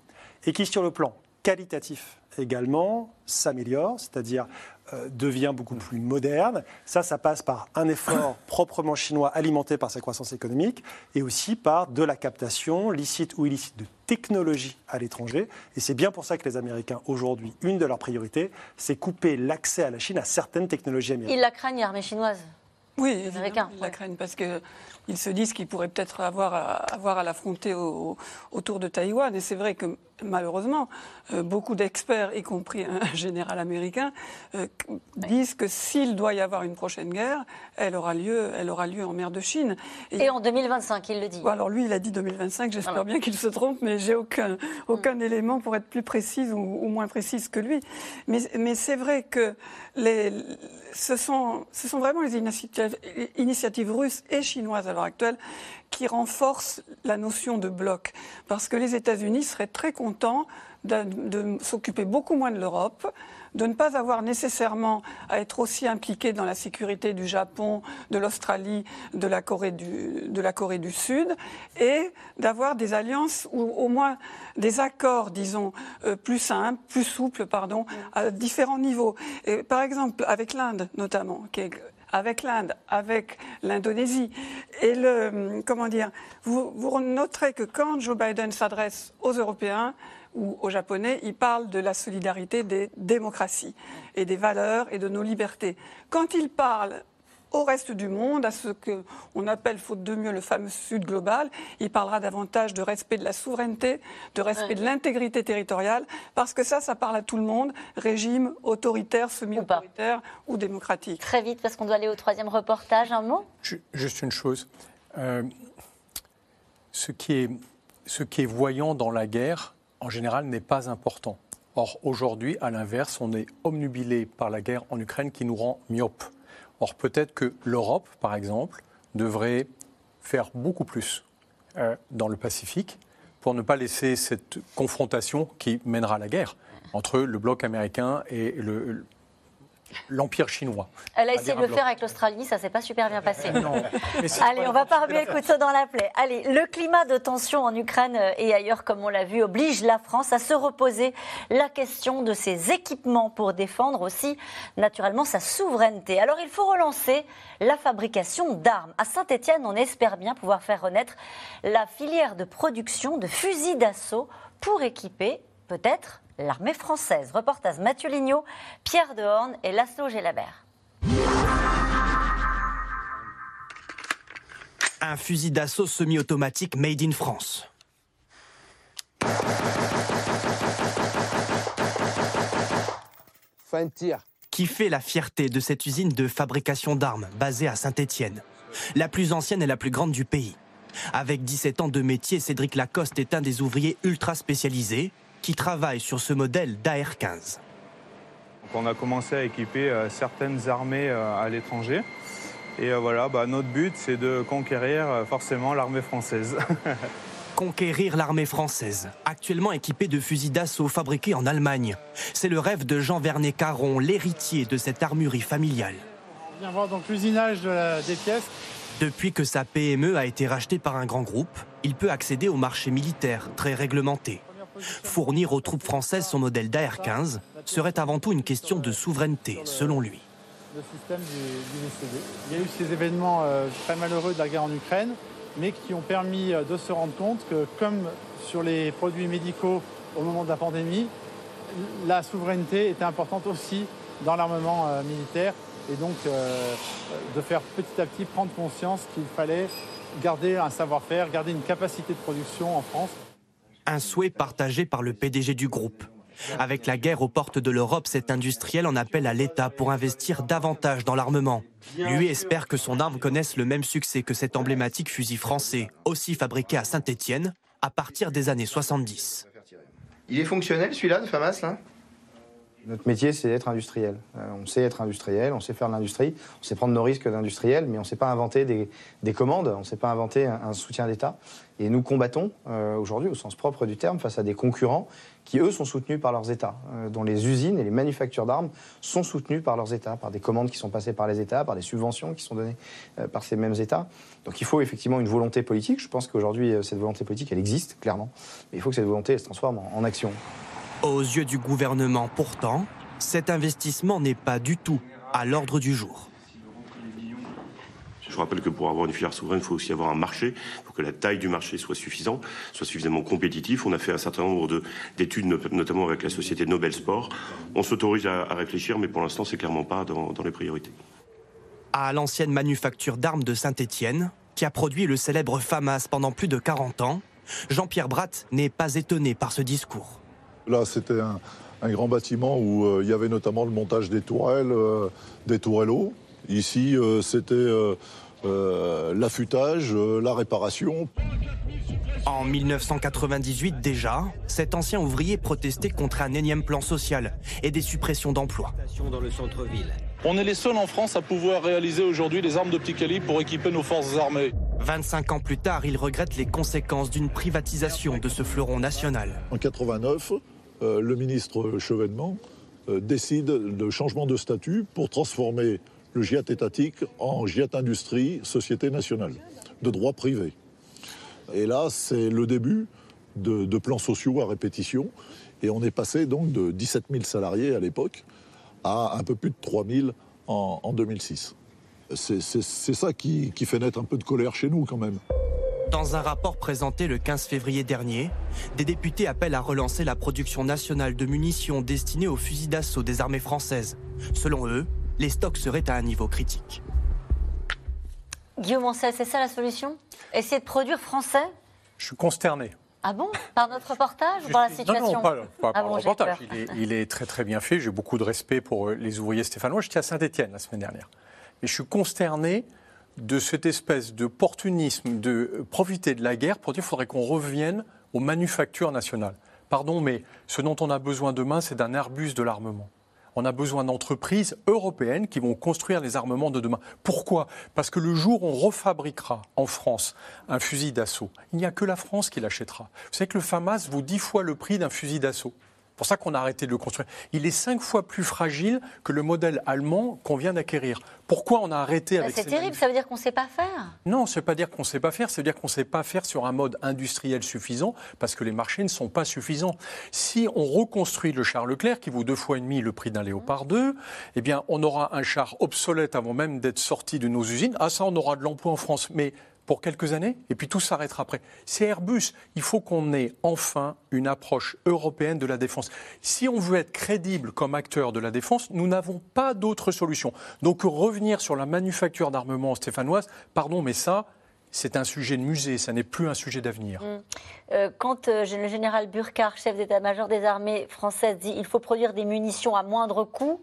Speaker 3: et qui, sur le plan qualitatif également, s'améliore, c'est-à-dire devient beaucoup plus moderne. Ça, ça passe par un effort proprement chinois alimenté par sa croissance économique et aussi par de la captation, licite ou illicite, de technologies à l'étranger. Et c'est bien pour ça que les Américains, aujourd'hui, une de leurs priorités, c'est couper l'accès à la Chine à certaines technologies américaines.
Speaker 1: Ils la craignent, l'armée chinoise
Speaker 2: oui, évidemment, ils la craignent parce que ils se disent qu'ils pourraient peut-être avoir à, avoir à l'affronter autour de Taïwan. Et c'est vrai que malheureusement, euh, beaucoup d'experts, y compris un général américain, euh, disent que s'il doit y avoir une prochaine guerre, elle aura lieu, elle aura lieu en mer de Chine.
Speaker 1: Et, en 2025, il le dit.
Speaker 2: Alors lui, il a dit 2025. J'espère bien qu'il se trompe, mais j'ai aucun aucun mm. élément pour être plus précise ou, moins précise que lui. Mais, mais c'est vrai que les, ce sont, ce sont vraiment les initiatives, initiatives russes et chinoises l'heure actuelle, qui renforce la notion de bloc. Parce que les États-Unis seraient très contents de, s'occuper beaucoup moins de l'Europe, de ne pas avoir nécessairement à être aussi impliqués dans la sécurité du Japon, de l'Australie, de, la Corée du, Sud, et d'avoir des alliances ou au moins des accords, disons, euh, plus simples, plus souples, pardon, à différents niveaux. Par exemple, avec l'Inde notamment, qui est avec l'Inde, avec l'Indonésie. Et le, comment dire, vous, vous noterez que quand Joe Biden s'adresse aux Européens, ou aux Japonais, il parle de la solidarité des démocraties et des valeurs et de nos libertés. Quand il parle au reste du monde, à ce qu'on appelle, faute de mieux, le fameux Sud global. Il parlera davantage de respect de la souveraineté, de respect de l'intégrité territoriale, parce que ça, ça parle à tout le monde, régime autoritaire, semi-autoritaire ou, démocratique.
Speaker 1: Très vite, parce qu'on doit aller au troisième reportage, un mot?
Speaker 5: Juste une chose. Euh, ce, qui est, ce qui est voyant dans la guerre, en général, n'est pas important. Or, aujourd'hui, à l'inverse, on est omnubilé par la guerre en Ukraine qui nous rend myopes. Or, peut-être que l'Europe, par exemple, devrait faire beaucoup plus euh, dans le Pacifique pour ne pas laisser cette confrontation qui mènera à la guerre entre le bloc américain et le, l'Empire chinois.
Speaker 1: Elle a essayé de le faire avec l'Australie, ça s'est pas super bien passé. Allez, on va pas remuer le couteau dans la plaie. Allez, le climat de tension en Ukraine et ailleurs, comme on l'a vu, oblige la France à se reposer la question de ses équipements pour défendre aussi, naturellement, sa souveraineté. Alors, il faut relancer la fabrication d'armes. À Saint-Étienne, on espère bien pouvoir faire renaître la filière de production de fusils d'assaut pour équiper, peut-être, l'armée française. Reportage Mathieu Lignot, Pierre Dehorne et Laszlo Gélabert.
Speaker 9: Un fusil d'assaut semi-automatique made in France.
Speaker 10: Fin de tir.
Speaker 9: Qui fait la fierté de cette usine de fabrication d'armes basée à Saint-Étienne, la plus ancienne et la plus grande du pays. Avec 17 ans de métier, Cédric Lacoste est un des ouvriers ultra spécialisés qui travaille sur ce modèle d'AR-15.
Speaker 11: On a commencé à équiper euh, certaines armées euh, à l'étranger.
Speaker 10: Et voilà, bah, notre but, c'est de conquérir forcément l'armée française.
Speaker 9: conquérir l'armée française, actuellement équipée de fusils d'assaut fabriqués en Allemagne. C'est le rêve de Jean Vernet Caron, l'héritier de cette armurerie familiale.
Speaker 11: On vient voir donc l'usinage des pièces.
Speaker 9: Depuis que sa PME a été rachetée par un grand groupe, il peut accéder au marché militaire très réglementé. Fournir aux troupes françaises son modèle d'AR-15 serait avant tout une question de souveraineté, selon lui.
Speaker 11: Le système du. Il y a eu ces événements euh, très malheureux de la guerre en Ukraine mais qui ont permis euh, de se rendre compte que, comme sur les produits médicaux au moment de la pandémie, la souveraineté était importante aussi dans l'armement euh, militaire et donc de faire petit à petit prendre conscience qu'il fallait garder un savoir-faire, garder une capacité de production en France.
Speaker 9: Un souhait partagé par le PDG du groupe. Avec la guerre aux portes de l'Europe, cet industriel en appelle à l'État pour investir davantage dans l'armement. Lui espère que son arme connaisse le même succès que cet emblématique fusil français, aussi fabriqué à Saint-Étienne, à partir des années 70.
Speaker 12: Il est fonctionnel celui-là de FAMAS là?
Speaker 13: Notre métier, c'est d'être industriel. Euh, on sait être industriel, on sait faire de l'industrie, on sait prendre nos risques d'industriel, mais on ne sait pas inventer des, commandes, on ne sait pas inventer un, soutien d'État. Et nous combattons euh, aujourd'hui, au sens propre du terme, face à des concurrents qui, eux, sont soutenus par leurs États, euh, dont les usines et les manufactures d'armes sont soutenues par leurs États, par des commandes qui sont passées par les États, par des subventions qui sont données euh, par ces mêmes États. Donc il faut effectivement une volonté politique. Je pense qu'aujourd'hui, cette volonté politique, elle existe, clairement. Mais il faut que cette volonté se transforme en action.
Speaker 9: Aux yeux du gouvernement, pourtant, cet investissement n'est pas du tout à l'ordre du jour.
Speaker 14: Je rappelle que pour avoir une filière souveraine, il faut aussi avoir un marché. Il faut que la taille du marché soit suffisante, soit suffisamment compétitif. On a fait un certain nombre d'études, notamment avec la société Nobel Sport. On s'autorise à, réfléchir, mais pour l'instant, c'est clairement pas dans, dans les priorités.
Speaker 9: À l'ancienne manufacture d'armes de Saint-Étienne, qui a produit le célèbre FAMAS pendant plus de 40 ans, Jean-Pierre Bratt n'est pas étonné par ce discours.
Speaker 15: Là, c'était un, grand bâtiment où euh, il y avait notamment le montage des tourelles, euh, des tourelleaux. Ici, euh, c'était euh, l'affûtage, euh, la réparation.
Speaker 9: En 1998 déjà, cet ancien ouvrier protestait contre un énième plan social et des suppressions d'emplois.
Speaker 16: On est les seuls en France à pouvoir réaliser aujourd'hui des armes de petit calibre pour équiper nos forces armées.
Speaker 9: 25 ans plus tard, il regrette les conséquences d'une privatisation de ce fleuron national.
Speaker 15: En 89, euh, le ministre Chevènement décide de changement de statut pour transformer le GIAT étatique en GIAT Industrie, société nationale, de droit privé. Et là, c'est le début de, plans sociaux à répétition. Et on est passé donc de 17 000 salariés à l'époque à un peu plus de 3 000 en, 2006. C'est ça qui fait naître un peu de colère chez nous quand même.
Speaker 9: Dans un rapport présenté le 15 février dernier, des députés appellent à relancer la production nationale de munitions destinées aux fusils d'assaut des armées françaises. Selon eux, les stocks seraient à un niveau critique.
Speaker 1: Guillaume Ancel, c'est ça la solution? Essayer de produire français?
Speaker 5: Je suis consterné.
Speaker 1: Ah bon? Par notre reportage ou par la situation?
Speaker 5: Non, non, pas,
Speaker 1: ah
Speaker 5: par le reportage. Il est, très très bien fait. J'ai beaucoup de respect pour euh, les ouvriers stéphanois. J'étais à Saint-Etienne la semaine dernière. Mais je suis consterné de cette espèce d'opportunisme de profiter de la guerre pour dire qu'il faudrait qu'on revienne aux manufactures nationales. Pardon, mais ce dont on a besoin demain, c'est d'un Airbus de l'armement on a besoin d'entreprises européennes qui vont construire les armements de demain. Pourquoi? Parce que le jour où on refabriquera en France un fusil d'assaut, il n'y a que la France qui l'achètera. Vous savez que le FAMAS vaut dix fois le prix d'un fusil d'assaut. C'est pour ça qu'on a arrêté de le construire. Il est cinq fois plus fragile que le modèle allemand qu'on vient d'acquérir. Pourquoi on a arrêté bah, avec
Speaker 1: C'est terrible, ça veut dire qu'on ne sait pas faire
Speaker 5: Non, ça ne veut pas dire qu'on ne sait pas faire, ça veut dire qu'on ne sait pas faire sur un mode industriel suffisant parce que les marchés ne sont pas suffisants. Si on reconstruit le char Leclerc, qui vaut deux fois et demi le prix d'un Léopard 2, eh bien, on aura un char obsolète avant même d'être sorti de nos usines. Ah, ça, on aura de l'emploi en France. Mais pour quelques années, et puis tout s'arrêtera après. C'est Airbus. Il faut qu'on ait enfin une approche européenne de la défense. Si on veut être crédible comme acteur de la défense, nous n'avons pas d'autre solution. Donc revenir sur la manufacture d'armement stéphanoise, pardon, mais ça, c'est un sujet de musée, ça n'est plus un sujet d'avenir. Mmh.
Speaker 1: Euh, quand euh, le général Burkhardt, chef d'état-major des armées françaises, dit il faut produire des munitions à moindre coût,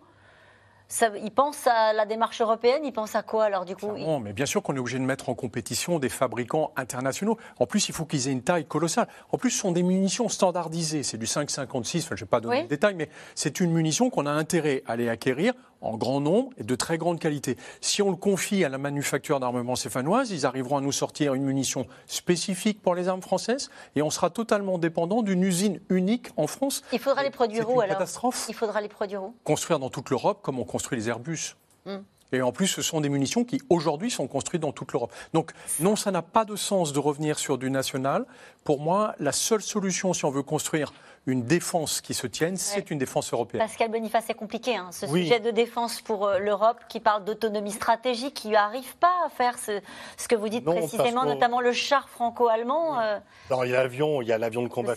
Speaker 1: il pense à la démarche européenne, il pense à quoi alors du coup?
Speaker 5: Non, mais bien sûr qu'on est obligé de mettre en compétition des fabricants internationaux. En plus, il faut qu'ils aient une taille colossale. En plus, ce sont des munitions standardisées. C'est du 5,56, je ne vais pas donner le détail, mais c'est une munition qu'on a intérêt à aller acquérir en grand nombre et de très grande qualité. Si on le confie à la manufacture d'armement stéphanoise, ils arriveront à nous sortir une munition spécifique pour les armes françaises et on sera totalement dépendant d'une usine unique en France.
Speaker 1: Il faudra les produire où alors?
Speaker 5: catastrophe.
Speaker 1: Il faudra les produire où?
Speaker 5: Construire dans toute l'Europe comme on construit les Airbus.
Speaker 1: Hmm.
Speaker 5: Et en plus, ce sont des munitions qui, aujourd'hui, sont construites dans toute l'Europe. Donc, non, ça n'a pas de sens de revenir sur du national. Pour moi, la seule solution, si on veut construire une défense qui se tienne, c'est une défense européenne.
Speaker 1: Pascal Boniface, c'est compliqué, hein, ce sujet de défense pour euh, l'Europe qui parle d'autonomie stratégique, qui n'arrive pas à faire ce, ce que vous dites précisément, notamment le char franco-allemand.
Speaker 4: Euh, Alors, il y a l'avion, il y a l'avion de combat.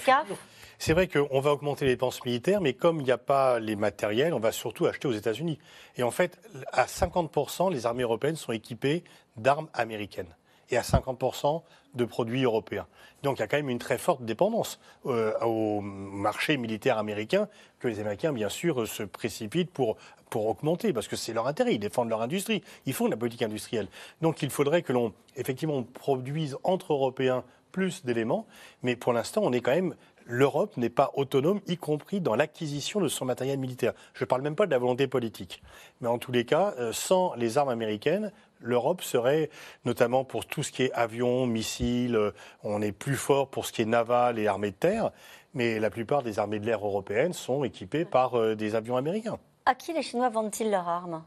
Speaker 4: C'est vrai qu'on va augmenter les dépenses militaires, mais comme il n'y a pas les matériels, on va surtout acheter aux États-Unis. Et en fait, à 50%, les armées européennes sont équipées d'armes américaines et à 50% de produits européens. Donc il y a quand même une très forte dépendance euh, au marché militaire américain que les Américains, bien sûr, se précipitent pour, pour augmenter, parce que c'est leur intérêt, ils défendent leur industrie, ils font de la politique industrielle. Donc il faudrait que l'on, effectivement, produise entre Européens plus d'éléments, mais pour l'instant, on est quand même l'Europe n'est pas autonome, y compris dans l'acquisition de son matériel militaire. Je ne parle même pas de la volonté politique. Mais en tous les cas, euh, sans les armes américaines, l'Europe serait, notamment pour tout ce qui est avions, missiles, euh, on est plus fort pour ce qui est naval et armée de terre, mais la plupart des armées de l'air européennes sont équipées par euh, des avions américains.
Speaker 1: À qui les Chinois vendent-ils leurs armes?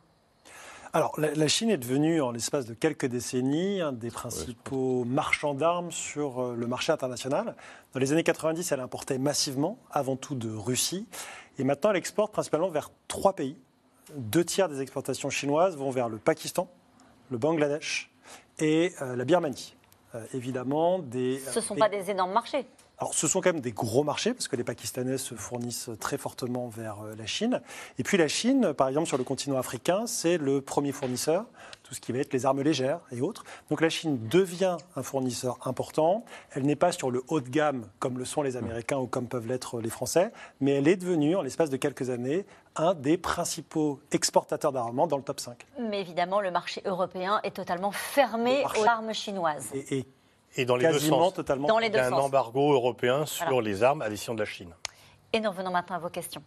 Speaker 3: Alors, la, Chine est devenue, en l'espace de quelques décennies, un des principaux marchands d'armes sur euh, le marché international. Dans les années 90, elle importait massivement, avant tout de Russie. Et maintenant, elle exporte principalement vers trois pays. Deux tiers des exportations chinoises vont vers le Pakistan, le Bangladesh et euh, la Birmanie. Euh, évidemment, des.
Speaker 1: Ce ne sont pas des énormes marchés.
Speaker 3: Alors, ce sont quand même des gros marchés, parce que les Pakistanais se fournissent très fortement vers euh, la Chine. Et puis la Chine, par exemple, sur le continent africain, c'est le premier fournisseur, tout ce qui va être les armes légères et autres. Donc la Chine devient un fournisseur important. Elle n'est pas sur le haut de gamme, comme le sont les Américains ou comme peuvent l'être les Français, mais elle est devenue, en l'espace de quelques années, un des principaux exportateurs d'armement dans le top 5.
Speaker 1: Mais évidemment, le marché européen est totalement fermé aux armes chinoises.
Speaker 3: Et,
Speaker 4: et dans les deux sens.
Speaker 3: Totalement.
Speaker 1: Dans les
Speaker 4: Il y a
Speaker 1: deux
Speaker 4: un
Speaker 1: sens.
Speaker 4: embargo européen sur les armes à décision de la Chine.
Speaker 1: Et nous revenons maintenant à vos questions.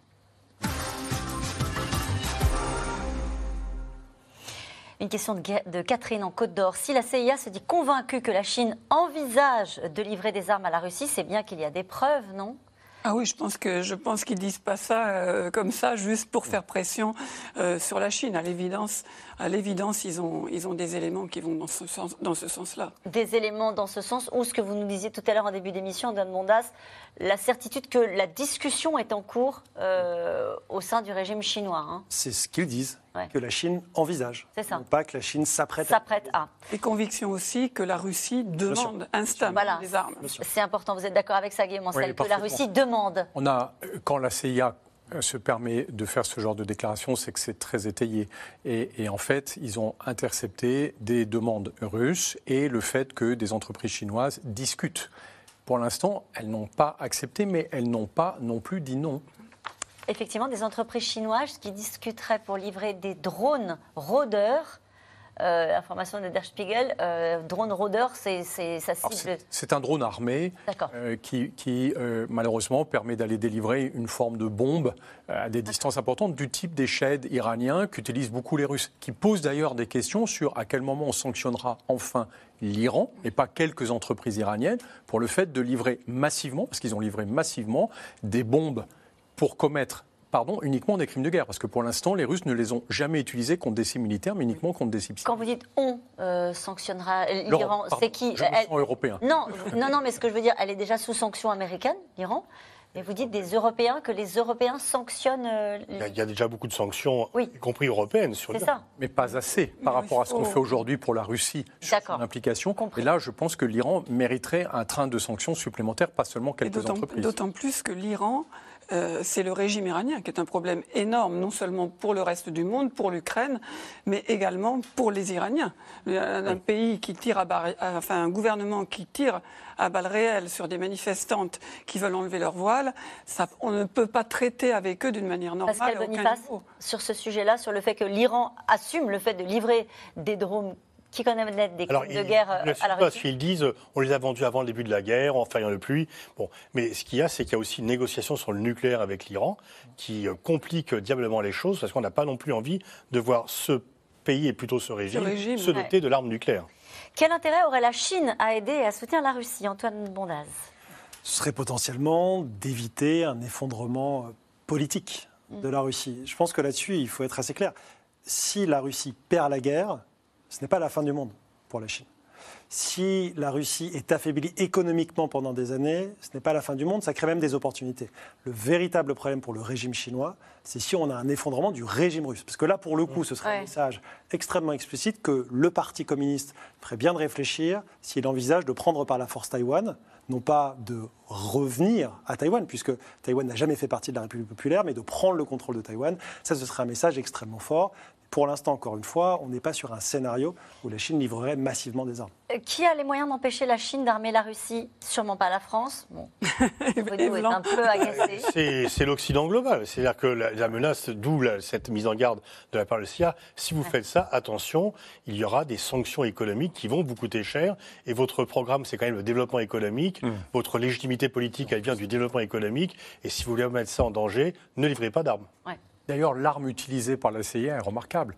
Speaker 1: Une question de, de Catherine en Côte d'Or. Si la CIA se dit convaincue que la Chine envisage de livrer des armes à la Russie, c'est bien qu'il y a des preuves, non?
Speaker 2: Ah oui, je pense que je pense qu'ils disent pas ça euh, comme ça juste pour faire pression euh, sur la Chine. À l'évidence, à l'évidence, ils ont ils ont des éléments qui vont dans ce sens dans ce sens-là.
Speaker 1: Des éléments dans ce sens ou ce que vous nous disiez tout à l'heure en début d'émission, Don Mondas, la certitude que la discussion est en cours euh, au sein du régime chinois. Hein.
Speaker 3: C'est ce qu'ils disent. Que la Chine envisage.
Speaker 1: C'est ça.
Speaker 3: Non pas que la Chine s'apprête
Speaker 1: S'apprête à.
Speaker 2: Et conviction aussi que la Russie demande instamment
Speaker 1: Voilà.
Speaker 2: des armes.
Speaker 1: C'est important. Vous êtes d'accord avec ça, Guillaume Ancel,
Speaker 5: Oui,
Speaker 1: que la. Russie demande.
Speaker 5: On a, euh, quand la CIA euh, se permet de faire ce genre de déclaration, c'est que c'est très étayé. Et, et en fait, ils ont intercepté des demandes russes et le fait que des entreprises chinoises discutent. Pour l'instant, elles n'ont pas accepté, mais elles n'ont pas non plus dit non.
Speaker 1: Effectivement, des entreprises chinoises qui discuteraient pour livrer des drones rôdeurs. Euh, information de Der Spiegel, euh, drone rôdeur, c'est, ça cible.
Speaker 5: c'est- un drone armé euh, qui, qui, malheureusement permet d'aller délivrer une forme de bombe à des distances importantes du type des sheds iraniens qu'utilisent beaucoup les Russes, qui posent d'ailleurs des questions sur à quel moment on sanctionnera enfin l'Iran et pas quelques entreprises iraniennes pour le fait de livrer massivement, parce qu'ils ont livré massivement des bombes pour commettre pardon, uniquement des crimes de guerre, parce que pour l'instant, les Russes ne les ont jamais utilisés contre des cibles militaires, mais uniquement contre des cibles
Speaker 1: Quand vous dites on euh, sanctionnera l'Iran,
Speaker 5: L'Europe, pardon,
Speaker 1: c'est qui
Speaker 5: je me
Speaker 1: Elle-
Speaker 5: sens européen.
Speaker 1: Non, non, non, mais ce que je veux dire, elle est déjà sous sanction américaine, l'Iran. Mais vous dites des Européens, que les Européens sanctionnent. euh,
Speaker 4: Il y, a, il y a déjà beaucoup de sanctions,
Speaker 1: Oui.
Speaker 4: y compris européennes, sur
Speaker 1: C'est
Speaker 4: l'Iran.
Speaker 1: ça.
Speaker 5: mais pas assez par rapport à ce qu'on fait aujourd'hui pour la Russie sur
Speaker 1: D'accord.
Speaker 5: son implication. Et là, je pense que l'Iran mériterait un train de sanctions supplémentaires, pas seulement quelques entreprises.
Speaker 2: D'autant plus que l'Iran, euh, c'est le régime iranien qui est un problème énorme, non seulement pour le reste du monde, pour l'Ukraine, mais également pour les Iraniens. Un, un pays qui tire à à- enfin un gouvernement qui tire à balles réelles sur des manifestantes qui veulent enlever leur voile, ça, on ne peut pas traiter avec eux d'une manière normale.
Speaker 1: Pascal Boniface, sur ce sujet-là, sur le fait que l'Iran assume le fait de livrer des drones qui connaît des crimes de guerre euh, à la Russie. Parce
Speaker 4: qu'ils disent, on les a vendus avant le début de la guerre, en faillant le pluie. Bon, mais ce qu'il y a, c'est qu'il y a aussi une négociation sur le nucléaire avec l'Iran qui euh, complique diablement les choses parce qu'on n'a pas non plus envie de voir ce pays et plutôt ce régime, se doter de l'arme nucléaire.
Speaker 1: Quel intérêt aurait la Chine à aider et à soutenir la Russie, Antoine Bondaz
Speaker 3: Ce serait potentiellement d'éviter un effondrement euh, politique de la Russie. Je pense que là-dessus, il faut être assez clair. Si la Russie perd la guerre, ce n'est pas la fin du monde pour la Chine. Si la Russie est affaiblie économiquement pendant des années, ce n'est pas la fin du monde, ça crée même des opportunités. Le véritable problème pour le régime chinois, c'est si on a un effondrement du régime russe. Parce que là, pour le coup, ce serait un message extrêmement explicite que le Parti communiste ferait bien de réfléchir s'il envisage de prendre par la force Taïwan, non pas de revenir à Taïwan, puisque Taïwan n'a jamais fait partie de la République populaire, mais de prendre le contrôle de Taïwan. Ça, ce serait un message extrêmement fort. Pour l'instant, encore une fois, on n'est pas sur un scénario où la Chine livrerait massivement des armes.
Speaker 1: Euh, qui a les moyens d'empêcher la Chine d'armer la Russie? Sûrement pas la France. Bon, est un peu agacé.
Speaker 4: C'est l'Occident global. C'est-à-dire que la, menace, d'où cette mise en garde de la part de CIA, si vous faites ça, attention, il y aura des sanctions économiques qui vont vous coûter cher. Et votre programme, c'est quand même le développement économique. Mmh. Votre légitimité politique, elle vient du développement économique. Et si vous voulez mettre ça en danger, ne livrez pas d'armes.
Speaker 5: D'ailleurs, l'arme utilisée par la CIA est remarquable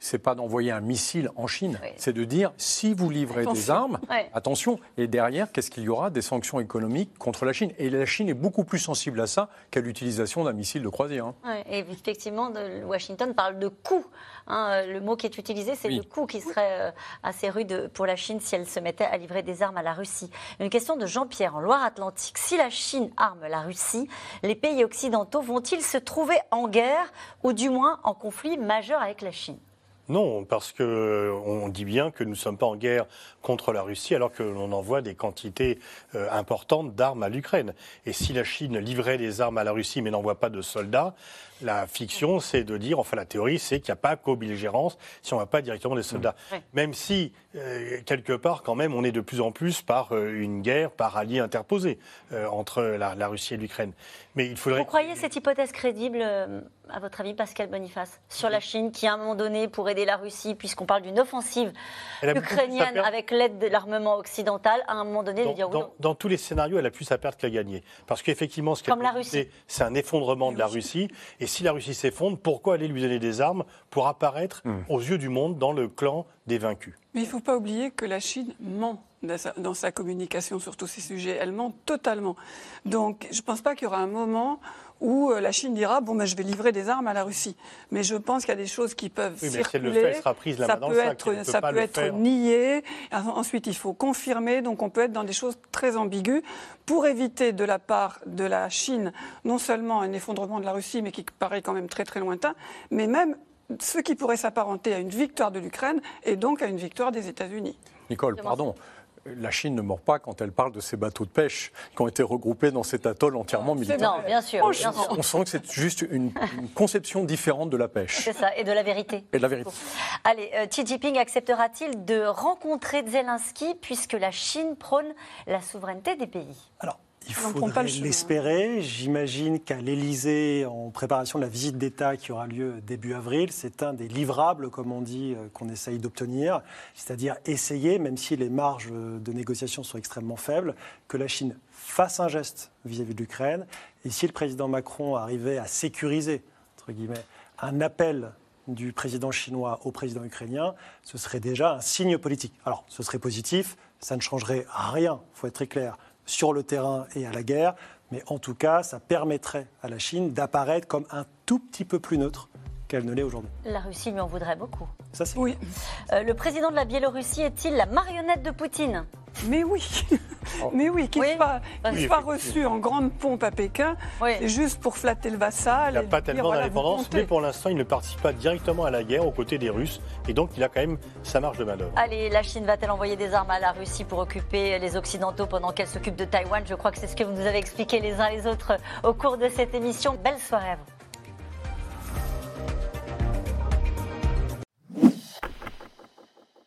Speaker 5: c'est pas d'envoyer un missile en Chine, c'est de dire si vous livrez des armes, attention. Et derrière, qu'est-ce qu'il y aura Des sanctions économiques contre la Chine? Et la Chine est beaucoup plus sensible à ça qu'à l'utilisation d'un missile de croisière. Hein.
Speaker 1: et effectivement, Washington parle de coût. Hein. le mot qui est utilisé, c'est le coût qui serait euh, assez rude pour la Chine si elle se mettait à livrer des armes à la Russie. Une question de Jean-Pierre en Loire-Atlantique. Si la Chine arme la Russie, les pays occidentaux vont-ils se trouver en guerre ou du moins en conflit majeur avec la Chine?
Speaker 4: Non, parce qu'on dit bien que nous ne sommes pas en guerre contre la Russie alors que l'on envoie des quantités euh, importantes d'armes à l'Ukraine. Et si la Chine livrait des armes à la Russie mais n'envoie pas de soldats, la fiction, c'est de dire, enfin la théorie, c'est qu'il n'y a pas co-belligérance si on ne va pas directement des soldats. Mmh. Même si, euh, quelque part, quand même, on est de plus en plus par euh, une guerre, par alliés interposés entre la, Russie et l'Ukraine.
Speaker 1: Mais il faudrait... Vous croyez cette hypothèse crédible, à votre avis, Pascal Boniface, sur la Chine qui, à un moment donné, pour aider la Russie, puisqu'on parle d'une offensive ukrainienne avec l'aide de l'armement occidental, à un moment donné,
Speaker 4: dans,
Speaker 1: de dire
Speaker 4: oui. Dans, tous les scénarios, elle a plus à perdre qu'à gagner. Parce qu'effectivement, ce qu'elle c'est un effondrement de la Russie. Et si la Russie s'effondre, pourquoi aller lui donner des armes pour apparaître hmm. aux yeux du monde dans le clan des vaincus?
Speaker 2: Mais il ne faut pas oublier que la Chine ment dans sa communication sur tous ces sujets. Elle ment totalement. Donc, je ne pense pas qu'il y aura un moment où euh, la Chine dira bon ben je vais livrer des armes à la Russie. Mais je pense qu'il y a des choses qui peuvent oui, mais circuler. Si elle le fait,
Speaker 4: sera prise la
Speaker 2: ça
Speaker 4: main
Speaker 2: peut être, ça peut être nié. Ensuite, il faut confirmer. Donc, on peut être dans des choses très ambiguës pour éviter de la part de la Chine non seulement un effondrement de la Russie, mais qui paraît quand même très très lointain, mais même ce qui pourrait s'apparenter à une victoire de l'Ukraine et donc à une victoire des États-Unis.
Speaker 5: Nicole, pardon la Chine ne mord pas quand elle parle de ces bateaux de pêche qui ont été regroupés dans cet atoll entièrement militaire.
Speaker 1: Non, bien sûr.
Speaker 5: On sent que c'est juste une, conception différente de la pêche.
Speaker 1: C'est ça, et de la vérité.
Speaker 5: Et de la vérité.
Speaker 1: Allez, euh, Xi Jinping acceptera-t-il de rencontrer Zelensky puisque la Chine prône la souveraineté des pays?
Speaker 3: Alors, il faudrait l'espérer. J'imagine qu'à l'Élysée, en préparation de la visite d'État qui aura lieu début avril, c'est un des livrables, comme on dit, euh, qu'on essaye d'obtenir. C'est-à-dire essayer, même si les marges de négociation sont extrêmement faibles, que la Chine fasse un geste vis-à-vis de l'Ukraine. Et si le président Macron arrivait à sécuriser, entre guillemets, un appel du président chinois au président ukrainien, ce serait déjà un signe politique. Alors, ce serait positif, ça ne changerait rien, il faut être très clair sur le terrain et à la guerre, mais en tout cas, ça permettrait à la Chine d'apparaître comme un tout petit peu plus neutre qu'elle ne l'est aujourd'hui.
Speaker 1: La Russie lui en voudrait beaucoup.
Speaker 3: Ça, c'est
Speaker 2: oui.
Speaker 1: Euh, le président de la Biélorussie est-il la marionnette de Poutine?
Speaker 2: Mais oui. Oh. Mais oui, qu'il soit, reçu en grande pompe à Pékin, c'est juste pour flatter le vassal.
Speaker 4: Il n'a pas tellement d'indépendance, mais pour l'instant, il ne participe pas directement à la guerre aux côtés des Russes. Et donc, il a quand même sa marge de manœuvre.
Speaker 1: Allez, la Chine va-t-elle envoyer des armes à la Russie pour occuper les Occidentaux pendant qu'elle s'occupe de Taïwan? Je crois que c'est ce que vous nous avez expliqué les uns les autres au cours de cette émission. Belle soirée à vous.